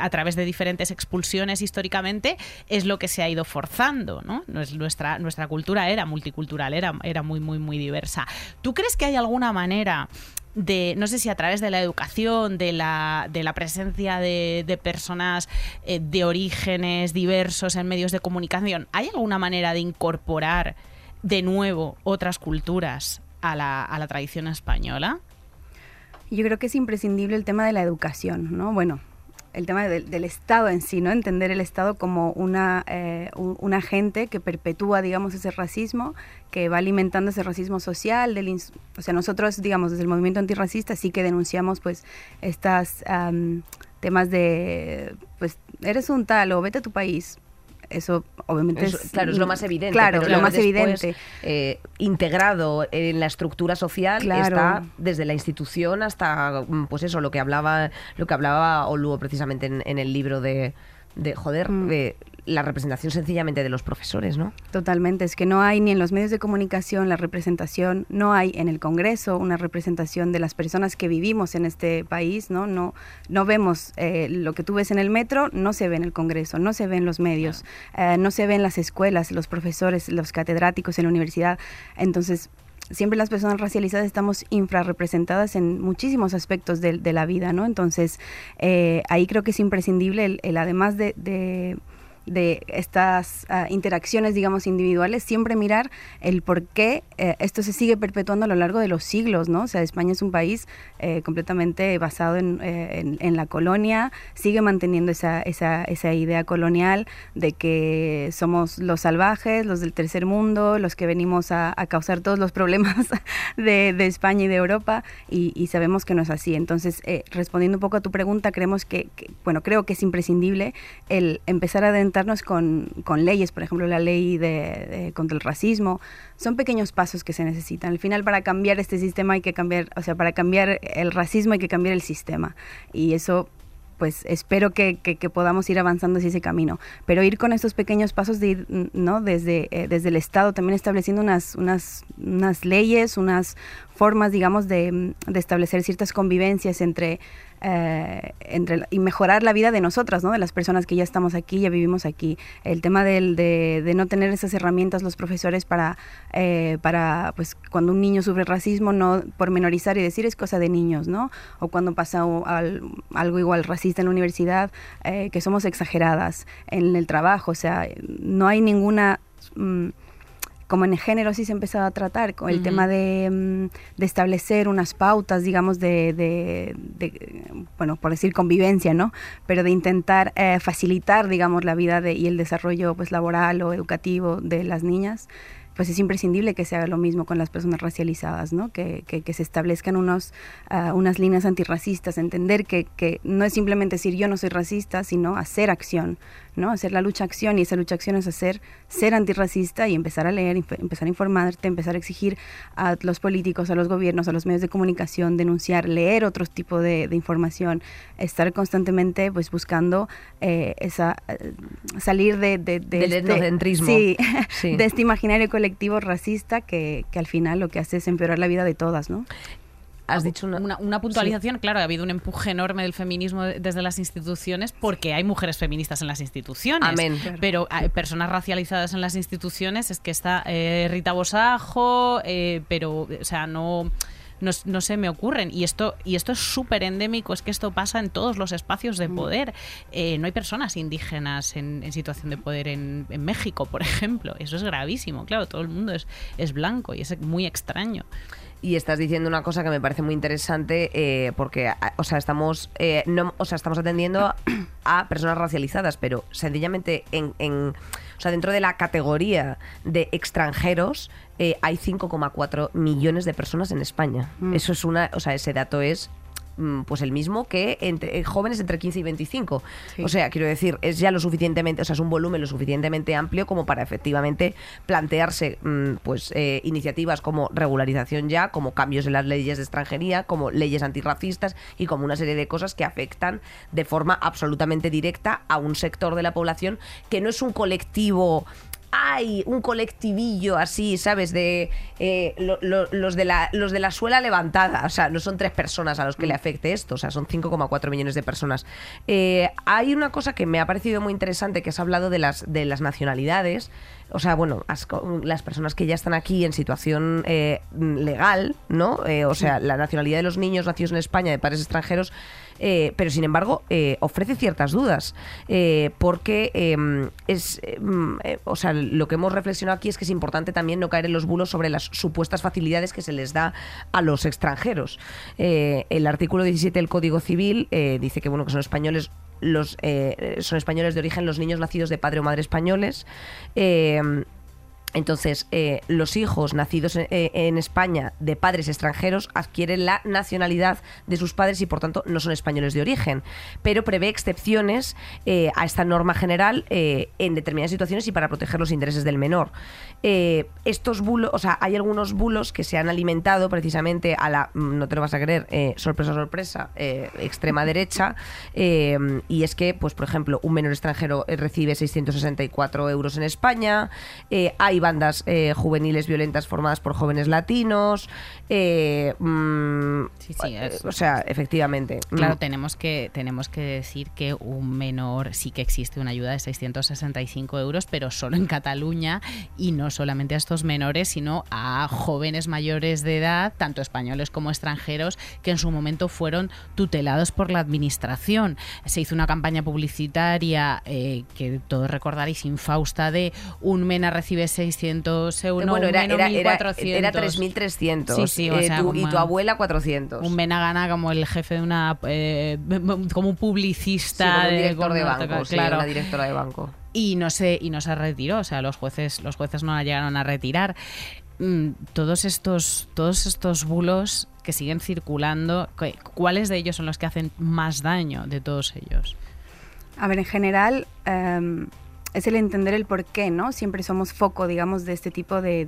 a través de diferentes expulsiones históricamente es lo que se ha ido forzando, ¿no? Nuestra, nuestra cultura era multicultural, era, era muy, muy, muy diversa. ¿Tú crees que hay alguna manera de, no sé si a través de la educación, de la, de la presencia de, personas eh, de orígenes diversos en medios de comunicación, ¿hay alguna manera de incorporar de nuevo otras culturas a la, a la tradición española? Yo creo que es imprescindible el tema de la educación, ¿no? Bueno, el tema del, Estado en sí, ¿no? Entender el Estado como una, eh, un, agente que perpetúa, digamos, ese racismo, que va alimentando ese racismo social. Del o sea, nosotros, digamos, desde el movimiento antirracista sí que denunciamos, pues, estas temas de, pues, eres un tal o vete a tu país, eso obviamente es, claro es lo más evidente claro lo más evidente eh, integrado en la estructura social está desde la institución hasta mm, pues eso lo que hablaba lo que hablaba Oluo precisamente en, el libro de de joder mm. de la representación sencillamente de los profesores, ¿no? Totalmente, es que no hay ni en los medios de comunicación la representación, no hay en el Congreso una representación de las personas que vivimos en este país, ¿no? No, no vemos eh, lo que tú ves en el metro, no se ve en el Congreso, no se ve en los medios, eh, no se ve en las escuelas, los profesores, los catedráticos en la universidad. Entonces, siempre las personas racializadas estamos infrarrepresentadas en muchísimos aspectos de, la vida, ¿no? Entonces, eh, ahí creo que es imprescindible el, además de de estas ah, interacciones, digamos, individuales, siempre mirar el por qué eh, esto se sigue perpetuando a lo largo de los siglos, ¿no? O sea, España es un país eh, completamente basado eh, en, en, la colonia, sigue manteniendo esa, esa, esa, idea colonial de que somos los salvajes, los del tercer mundo, los que venimos a, causar todos los problemas de, de, España y de Europa, y, sabemos que no es así. Entonces, respondiendo un poco a tu pregunta, creemos que, bueno, creo que es imprescindible el empezar a con, con leyes, por ejemplo, la ley de, contra el racismo. Son pequeños pasos que se necesitan. Al final, para cambiar este sistema hay que cambiar, o sea, para cambiar el racismo hay que cambiar el sistema. Y eso pues espero que, que, podamos ir avanzando hacia ese camino. Pero ir con estos pequeños pasos de ir, ¿no? Desde, eh, desde el Estado también estableciendo unas, unas, unas leyes, unas formas, digamos, de, de establecer ciertas convivencias entre eh, entre, y mejorar la vida de nosotras, ¿no? de las personas que ya estamos aquí, ya vivimos aquí. El tema del, de, de, no tener esas herramientas los profesores para, eh, para, pues, cuando un niño sufre racismo, no pormenorizar y decir es cosa de niños, ¿no? O cuando pasa algo igual racista en la universidad, eh, que somos exageradas en el trabajo, o sea, no hay ninguna... Mm, como en género sí se ha empezado a tratar, con el tema de, mm, de, establecer unas pautas, digamos, de, de, bueno, por decir convivencia, ¿no? Pero de intentar eh, facilitar, digamos, la vida y el desarrollo pues laboral o educativo de las niñas pues es imprescindible que se haga lo mismo con las personas racializadas, ¿no? que, que, se establezcan unos, ah, unas líneas antirracistas, entender que, que, no es simplemente decir yo no soy racista, sino hacer acción, ¿no? hacer la lucha-acción y esa lucha-acción es hacer ser antirracista y empezar a leer, empezar a informarte, empezar a exigir a los políticos, a los gobiernos, a los medios de comunicación, denunciar, leer otro tipo de, información, estar constantemente pues buscando eh, esa eh, salir de, de, de este, sí, de este imaginario colectivo colectivo racista que, que, al final lo que hace es empeorar la vida de todas, ¿no? Has dicho una, una, puntualización, claro, ha habido un empuje enorme del feminismo desde las instituciones porque hay mujeres feministas en las instituciones. Amén. Pero hay personas racializadas en las instituciones, es que está eh, Rita Bosajo, eh, pero, o sea, no no, se me ocurren. Y esto, y esto es súper endémico, es que esto pasa en todos los espacios de mm. poder. Eh, no hay personas indígenas en, situación de poder en, México, por ejemplo. Eso es gravísimo. Claro, todo el mundo es, es blanco y es muy extraño y estás diciendo una cosa que me parece muy interesante eh, porque o sea estamos eh, no, o sea estamos atendiendo a personas racializadas pero sencillamente en, en o sea dentro de la categoría de extranjeros eh, hay 5,4 millones de personas en España. Mm. Eso es una, o sea, ese dato es pues el mismo que entre eh, jóvenes entre 15 y 25. O sea, quiero decir, es ya lo suficientemente, o sea, es un volumen lo suficientemente amplio como para efectivamente plantearse mm, pues eh, iniciativas como regularización ya, como cambios en las leyes de extranjería, como leyes antirracistas y como una serie de cosas que afectan de forma absolutamente directa a un sector de la población que no es un colectivo hay un colectivillo así, ¿sabes? De eh, lo- lo- los, de la, los de la suela levantada. O sea, no son tres personas a los que le afecte esto, o sea, son 5,4 millones de personas. Eh, hay una cosa que me ha parecido muy interesante, que has hablado de las, de las nacionalidades. O sea, bueno, co- las personas que ya están aquí en situación eh, legal, ¿no? O sea, la nacionalidad de los niños nacidos en España de padres extranjeros, eh, pero sin embargo eh, ofrece ciertas dudas, eh, porque eh, es, mm, eh, o sea, lo que hemos reflexionado aquí es que es importante también no caer en los bulos sobre las supuestas facilidades que se les da a los extranjeros. Eh, el artículo 17 del Código Civil dice que bueno que son españoles los son españoles de origen los niños nacidos de padre o madre españoles. Entonces, eh, los hijos nacidos en, eh, en España de padres extranjeros adquieren la nacionalidad de sus padres y, por tanto, no son españoles de origen. Pero prevé excepciones eh, a esta norma general en determinadas situaciones y para proteger los intereses del menor. Estos bulos, o sea, hay algunos bulos que se han alimentado precisamente a la, mm, no te lo vas a creer, sorpresa, sorpresa, extrema derecha. y es que, pues, por ejemplo, un menor extranjero recibe 664 euros en España. hay bandas eh, juveniles violentas formadas por jóvenes latinos. eh, mm, Sí, sí, eh, es- o sea, efectivamente. Claro, Mm, tenemos que, tenemos que decir que un menor sí que existe una ayuda de 665 euros, pero solo en Cataluña y no solamente a estos menores, sino a jóvenes mayores de edad, tanto españoles como extranjeros, que en su momento fueron tutelados por la administración. Se hizo una campaña publicitaria eh, que todos recordaréis, infausta, de un MENA recibe 600 euros, bueno, un era, era, era, 1.400. era 3.300. Sí, sí, o eh, tu- como- y tu abuela 400. Un Mena gana como el jefe de una. eh, como un Sí, publicista. como un de- director de con- banco, sí, claro. una directora de banco. Y no se, y no se retiró. O sea, los jueces, los jueces no la llegaron a retirar. Mm, Todos estos, todos estos bulos que siguen circulando, ¿cu- ¿cuáles de ellos son los que hacen más daño de todos ellos? A ver, en general em, es el entender el por qué, ¿no? Siempre somos foco, digamos, de este tipo de,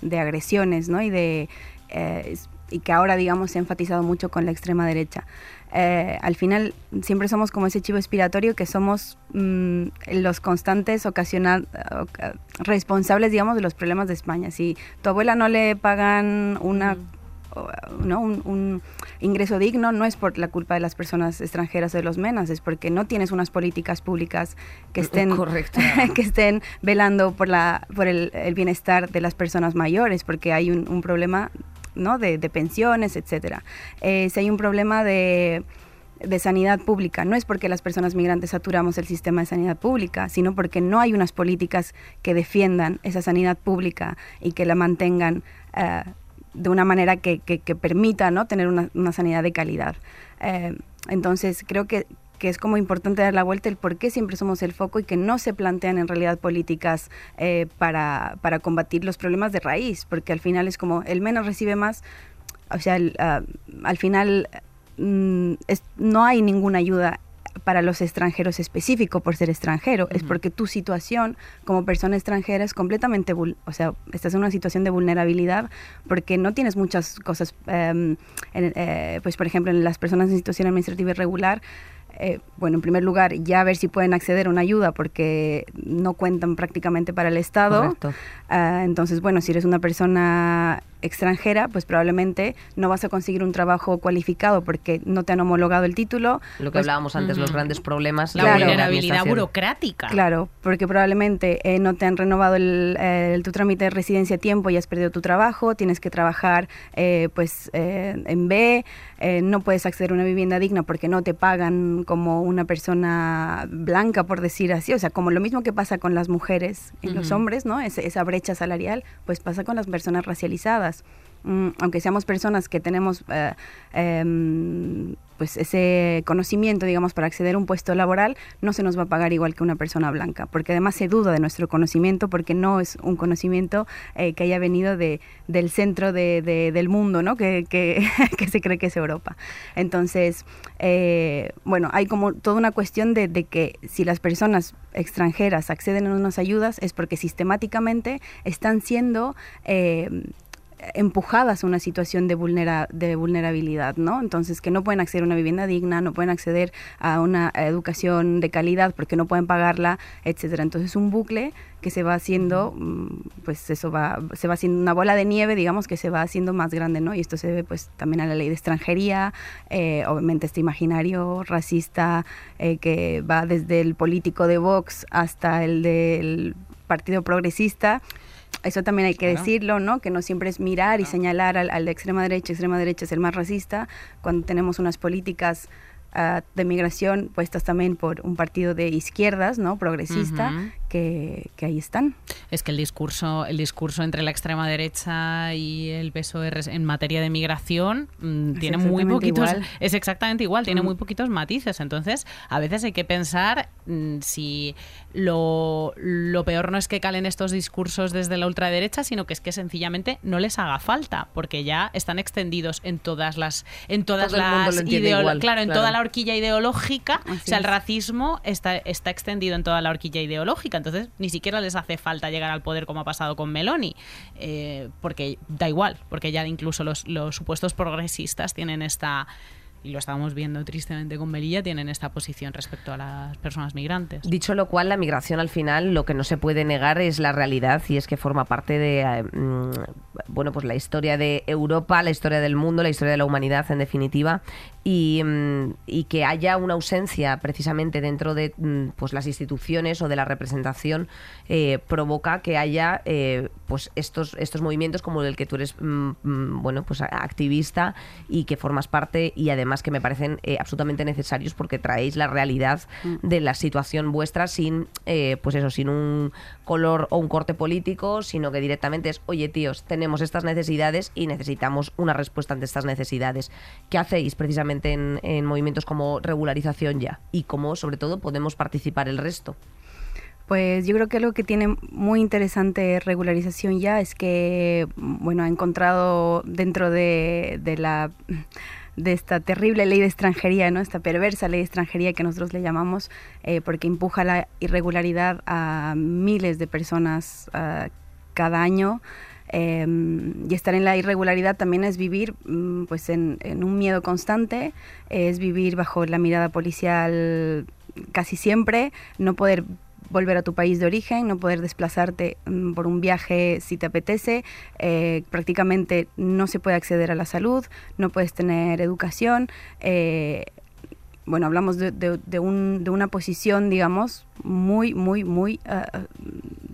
de- agresiones, ¿no? Y de eh, y que ahora, digamos, se ha enfatizado mucho con la extrema derecha. Eh, al final siempre somos como ese chivo expiratorio que somos mm, los constantes ocasional, oca- responsables, digamos, de los problemas de España. Si tu abuela no le pagan una ¿no? un, un ingreso digno no es por la culpa de las personas extranjeras o de los menas, es porque no tienes unas políticas públicas que estén, Correcto. que estén velando por, la, por el, el bienestar de las personas mayores, porque hay un, un problema ¿no? de, de pensiones, etcétera. Eh, si hay un problema de de sanidad pública. No es porque las personas migrantes saturamos el sistema de sanidad pública, sino porque no hay unas políticas que defiendan esa sanidad pública y que la mantengan eh, de una manera que, que- permita ¿no? tener una, una sanidad de calidad. Eh, entonces, creo que, que es como importante dar la vuelta el por qué siempre somos el foco y que no se plantean en realidad políticas eh, para, para combatir los problemas de raíz, porque al final es como el menos recibe más, o sea, ah, al final mm, no hay ninguna ayuda para los extranjeros específico por ser extranjero, es porque tu situación como persona extranjera es completamente, vul- o sea, estás en una situación de vulnerabilidad porque no tienes muchas cosas, em, en- eh, pues por ejemplo en las personas en situación administrativa irregular, eh, bueno, en primer lugar, ya a ver si pueden acceder a una ayuda porque no cuentan prácticamente para el Estado. Ah, entonces, bueno, si eres una persona extranjera, pues probablemente no vas a conseguir un trabajo cualificado porque no te han homologado el título. Lo que Pues, hablábamos antes, los grandes problemas. La Claro. vulnerabilidad burocrática. Claro, porque probablemente eh, no te han renovado el, el- tu trámite de residencia a tiempo y has perdido tu trabajo, tienes que trabajar eh, pues eh, en B, eh, no puedes acceder a una vivienda digna porque no te pagan como una persona blanca, por decir así, o sea, como lo mismo que pasa con las mujeres y los hombres, ¿no? Ese- esa brecha salarial, pues pasa con las personas racializadas. Mm, aunque seamos personas que tenemos eh, em, pues ese conocimiento, digamos, para acceder a un puesto laboral, no se nos va a pagar igual que una persona blanca, porque además se duda de nuestro conocimiento, porque no es un conocimiento eh, que haya venido de, del centro de- de- del mundo, ¿no? Que, que, que se cree que es Europa. Entonces, eh, bueno, hay como toda una cuestión de, de que si las personas extranjeras acceden a unas ayudas es porque sistemáticamente están siendo... eh, empujadas a una situación de, vulnera de vulnerabilidad, ¿no? Entonces, que no pueden acceder a una vivienda digna, no pueden acceder a una educación de calidad porque no pueden pagarla, etcétera. Entonces, un bucle que se va haciendo, mm, pues eso va, se va haciendo una bola de nieve, digamos, que se va haciendo más grande, ¿no? Y esto se debe, pues, también a la ley de extranjería, eh, obviamente este imaginario racista eh, que va desde el político de Vox hasta el del Partido Progresista, eso también hay que decirlo, ¿no? Que no siempre es mirar y señalar al, al, de extrema derecha, extrema derecha es el más racista, cuando tenemos unas políticas uh, de migración puestas también por un partido de izquierdas, ¿no? Progresista, uh -huh. Que, que, ahí están. Es que el discurso, el discurso entre la extrema derecha y el PSOE en materia de migración mmm, tiene muy poquitos. Igual. Es exactamente igual, tiene mm. muy poquitos matices. Entonces, a veces hay que pensar mmm, si lo, lo peor no es que calen estos discursos desde la ultraderecha, sino que es que sencillamente no les haga falta, porque ya están extendidos en todas las, en todas Todo las. Claro, en claro. toda la horquilla ideológica. Así o sea, el racismo está, está extendido en toda la horquilla ideológica. Entonces, ni siquiera les hace falta llegar al poder como ha pasado con Meloni. Eh, porque da igual, porque ya incluso los, supuestos progresistas tienen esta y lo estábamos viendo tristemente con Melilla, tienen esta posición respecto a las personas migrantes. Dicho lo cual, la migración al final lo que no se puede negar es la realidad y es que forma parte de eh, mm, bueno pues la historia de Europa, la historia del mundo, la historia de la humanidad en definitiva y, mm, y que haya una ausencia precisamente dentro de mm, pues las instituciones o de la representación eh, provoca que haya eh, pues estos estos movimientos como el que tú eres bueno pues activista y que formas parte y además que me parecen eh, absolutamente necesarios porque traéis la realidad mm. de la situación vuestra sin, eh, pues eso, sin un color o un corte político, sino que directamente es, oye tíos, tenemos estas necesidades y necesitamos una respuesta ante estas necesidades. ¿Qué hacéis precisamente en, en movimientos como regularización ya? Y cómo, sobre todo, podemos participar el resto. Pues yo creo que algo que tiene muy interesante regularización ya es que, bueno, ha encontrado dentro de, de la de esta terrible ley de extranjería, ¿no? esta perversa ley de extranjería que nosotros le llamamos, eh, porque empuja la irregularidad a miles de personas uh, cada año. Eh, y estar en la irregularidad también es vivir mm, pues en, un miedo constante, es vivir bajo la mirada policial casi siempre, no poder volver a tu país de origen, no poder desplazarte um, por un viaje si te apetece, eh, prácticamente no se puede acceder a la salud, no puedes tener educación. Eh, bueno, hablamos de, de, un, de, una posición, digamos, muy, muy, muy uh,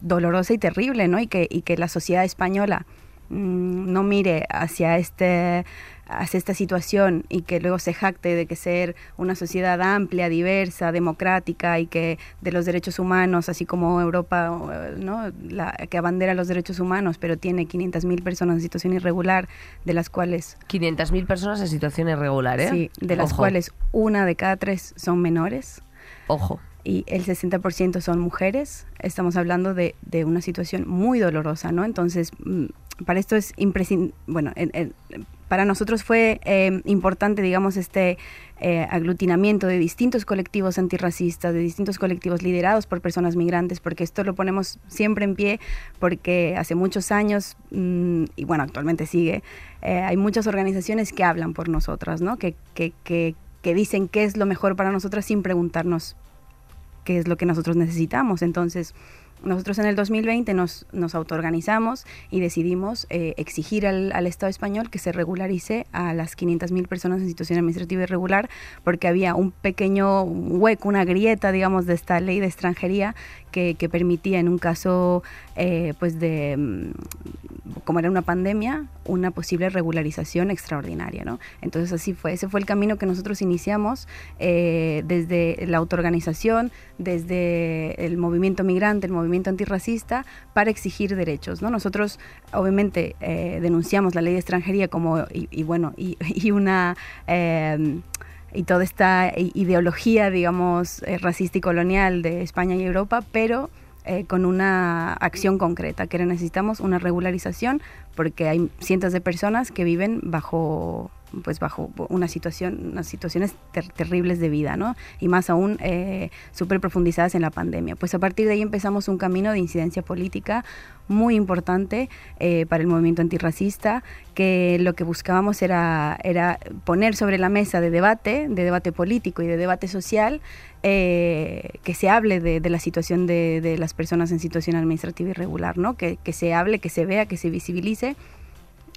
dolorosa y terrible, ¿no? Y que, y que la sociedad española mmm, no mire hacia este hacia esta situación y que luego se jacte de que ser una sociedad amplia, diversa, democrática y que de los derechos humanos, así como Europa, ¿no? La, que abandera los derechos humanos, pero tiene 500.000 personas en situación irregular, de las cuales... 500.000 personas en situación irregular, ¿eh? Sí, de las Ojo. cuales una de cada tres son menores. Ojo y el 60% son mujeres. Estamos hablando de, de, una situación muy dolorosa, ¿no? Entonces, mm, para esto es imprescindible, bueno, en, en, para nosotros fue eh, importante, digamos, este eh, aglutinamiento de distintos colectivos antirracistas, de distintos colectivos liderados por personas migrantes, porque esto lo ponemos siempre en pie, porque hace muchos años, mmm, y bueno, actualmente sigue, eh, hay muchas organizaciones que hablan por nosotras, ¿no? Que, que, que, que dicen qué es lo mejor para nosotras sin preguntarnos qué es lo que nosotros necesitamos. Entonces, nosotros en el 2020 nos, nos autoorganizamos y decidimos eh, exigir al, al, Estado español que se regularice a las 500.000 personas en situación administrativa irregular, porque había un pequeño hueco, una grieta, digamos, de esta ley de extranjería que, permitía en un caso, eh, pues de, mm, como era una pandemia, una posible regularización extraordinaria, ¿no? Entonces así fue, ese fue el camino que nosotros iniciamos eh, desde la autoorganización, desde el movimiento migrante, el movimiento antirracista, para exigir derechos, ¿no? Nosotros, obviamente, eh, denunciamos la ley de extranjería como, y, bueno, y una... Y toda esta ideología, digamos, eh, racista y colonial de España y Europa, pero eh, con una acción concreta, que necesitamos una regularización porque hay cientos de personas que viven bajo pues bajo una situación, unas situaciones terribles de vida, ¿no? Y más aún eh, súper profundizadas en la pandemia. Pues a partir de ahí empezamos un camino de incidencia política muy importante eh, para el movimiento antirracista, que lo que buscábamos era, era poner sobre la mesa de debate, de debate político y de debate social, eh, que se hable de, la situación de, de, las personas en situación administrativa irregular, ¿no? Que, que se hable, que se vea, que se visibilice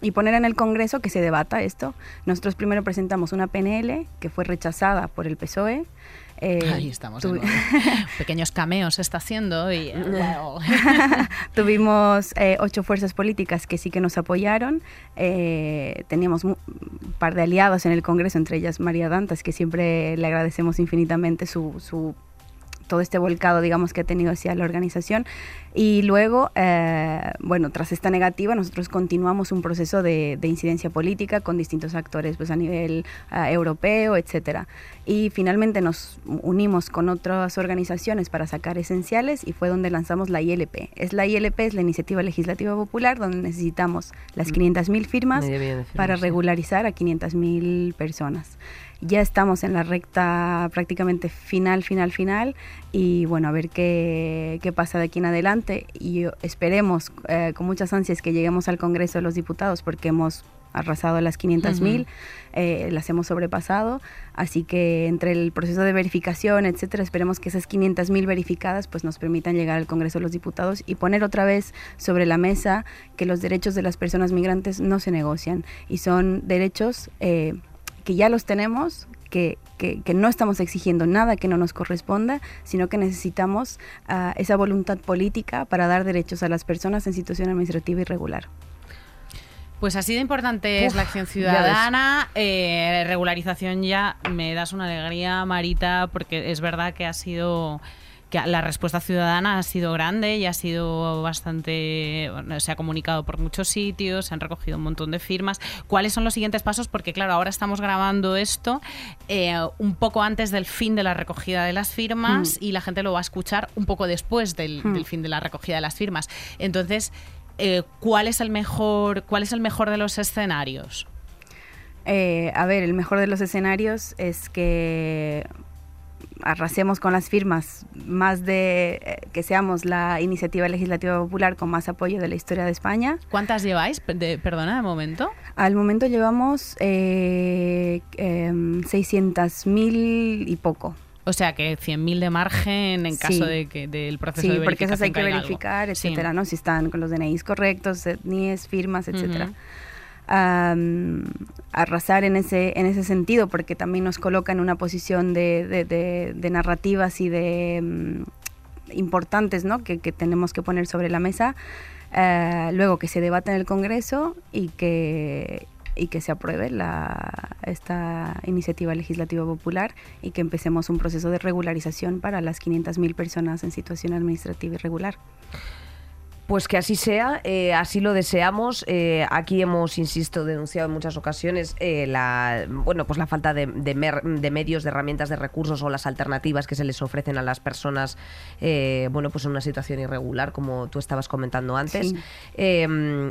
y poner en el Congreso que se debata esto. Nosotros primero presentamos una PNL que fue rechazada por el PSOE. Eh, Ahí estamos. Pequeños cameos se está haciendo y eh, tuvimos eh, ocho fuerzas políticas que sí que nos apoyaron. teníamos un par de aliados en el Congreso, entre ellas María Dantas, que siempre le agradecemos infinitamente su, su todo este volcado, digamos, que ha tenido hacia la organización. Y luego, eh, bueno, tras esta negativa, nosotros continuamos un proceso de, incidencia política con distintos actores pues, a nivel eh, europeo, etcétera. Y finalmente nos unimos con otras organizaciones para sacar esenciales y fue donde lanzamos la ILP. Es la ILP, es la Iniciativa Legislativa Popular, donde necesitamos las 500.000 mm. firmas para regularizar a 500.000 personas ya estamos en la recta prácticamente final, final, final. Y bueno, a ver qué, qué pasa de aquí en adelante. Y esperemos eh, con muchas ansias que lleguemos al Congreso de los Diputados porque hemos arrasado las 500 mil, eh, las hemos sobrepasado, así que entre el proceso de verificación, etcétera, esperemos que esas 500 mil verificadas pues nos permitan llegar al Congreso de los Diputados y poner otra vez sobre la mesa que los derechos de las personas migrantes no se negocian y son derechos eh, que ya los tenemos, que, que, no estamos exigiendo nada que no nos corresponda, sino que necesitamos uh, esa voluntad política para dar derechos a las personas en situación administrativa irregular. Pues así de importante es la acción ciudadana. Eh, regularización ya me das una alegría, Marita, porque es verdad que ha sido que la respuesta ciudadana ha sido grande y ha sido bastante, se ha comunicado por muchos sitios, se han recogido un montón de firmas. ¿Cuáles son los siguientes pasos? Porque claro, ahora estamos grabando esto eh, un poco antes del fin de la recogida de las firmas hmm. y la gente lo va a escuchar un poco después del, hmm. fin de la recogida de las firmas. Entonces, eh, ¿cuál es el mejor, cuál es el mejor de los escenarios? Eh, a ver, el mejor de los escenarios es que arrasemos con las firmas, más de eh, que seamos la iniciativa legislativa popular con más apoyo de la historia de España. ¿Cuántas lleváis? perdona, de momento. Al momento llevamos eh, eh, 600.000 y poco. O sea que 100.000 de margen en caso de que del proceso de verificación. Sí, porque esas hay que verificar, etcétera, ¿no? Si están con los DNIs correctos, etnies, firmas, etcétera arrasar en ese, en ese sentido, porque también nos coloca en una posición de, narrativas y de mm, importantes ¿no? que, tenemos que poner sobre la mesa. Eh, luego que se debata en el Congreso y que, y que se apruebe la, esta iniciativa legislativa popular y que empecemos un proceso de regularización para las 500.000 personas en situación administrativa irregular. Pues que así sea, eh, así lo deseamos. Eh, aquí hemos, insisto, denunciado en muchas ocasiones eh, la, bueno, pues la falta de, medios, de herramientas, de recursos o las alternativas que se les ofrecen a las personas, bueno, pues en una situación irregular, como tú estabas comentando antes.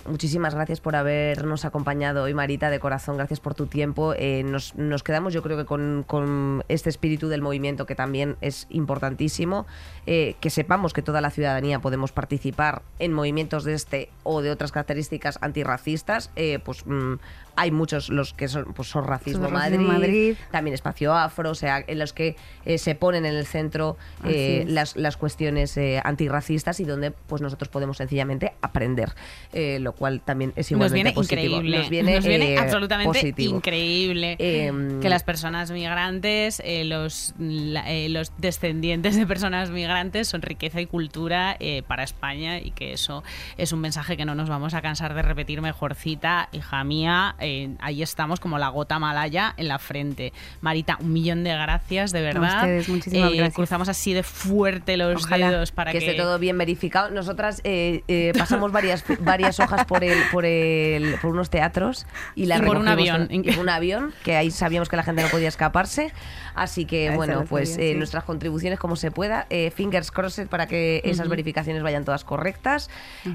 muchísimas gracias por habernos acompañado hoy, Marita, de corazón. Gracias por tu tiempo. Nos, nos, quedamos, yo creo que con, con, este espíritu del movimiento que también es importantísimo, que sepamos que toda la ciudadanía podemos participar en movimientos de este o de otras características antirracistas, eh, pues mm, hay muchos los que son, pues, son racismo, Madrid, también espacio afro, o sea, en los que eh, se ponen en el centro eh, las, las, cuestiones antirracistas y donde pues nosotros podemos sencillamente aprender, lo cual también es igualmente nos viene Increíble. Nos viene, absolutamente increíble em, que las personas migrantes, los, los descendientes de personas migrantes son riqueza y cultura para España y que eso es un mensaje que no nos vamos a cansar de repetir. Mejorcita, hija mía, eh, ahí estamos como la gota malaya en la frente. Marita, un millón de gracias, de verdad. ustedes, muchísimas eh, gracias. Cruzamos así de fuerte los dedos para que, que, esté todo bien verificado. Nosotras eh, pasamos varias, varias hojas por, el, por, el, por unos teatros y la por un avión. un avión, que ahí sabíamos que la gente no podía escaparse. Así que, bueno, pues nuestras contribuciones como se pueda. fingers crossed para que esas verificaciones vayan todas correctas.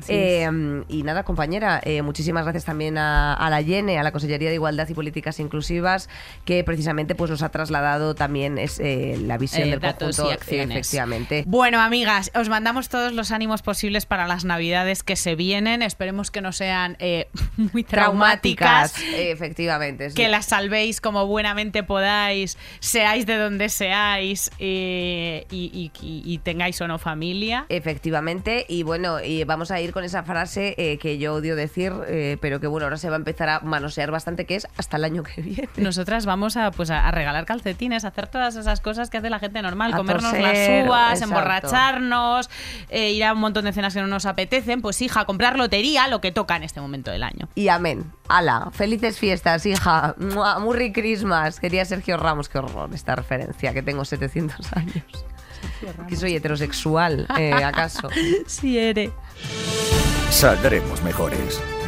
Eh, y nada, compañera, eh, muchísimas gracias también a, la Yene, a la Consellería de Igualdad y Políticas Inclusivas, que precisamente pues, nos ha trasladado también es, la visión del datos conjunto. Y acciones. efectivamente. Bueno, amigas, os mandamos todos los ánimos posibles para las navidades que se vienen. Esperemos que no sean muy traumáticas. efectivamente. Que las salvéis como buenamente podáis, seáis de donde seáis y, tengáis o no familia. Efectivamente, y bueno, y vamos a ir con esa frase eh, que yo odio decir, eh, pero que bueno, ahora se va a empezar a manosear bastante, que es hasta el año que viene. Nosotras vamos a, pues, a regalar calcetines, a hacer todas esas cosas que hace la gente normal, comernos las uvas, emborracharnos, eh, ir a un montón de cenas que no nos apetecen, pues hija, comprar lotería, lo que toca en este momento del año. Y amén. Ala, felices fiestas, hija. Muy Christmas. Quería Sergio Ramos, qué horror esta referencia, que tengo 700 años. Que soy heterosexual, eh, ¿acaso? sí, eres. Saldremos mejores.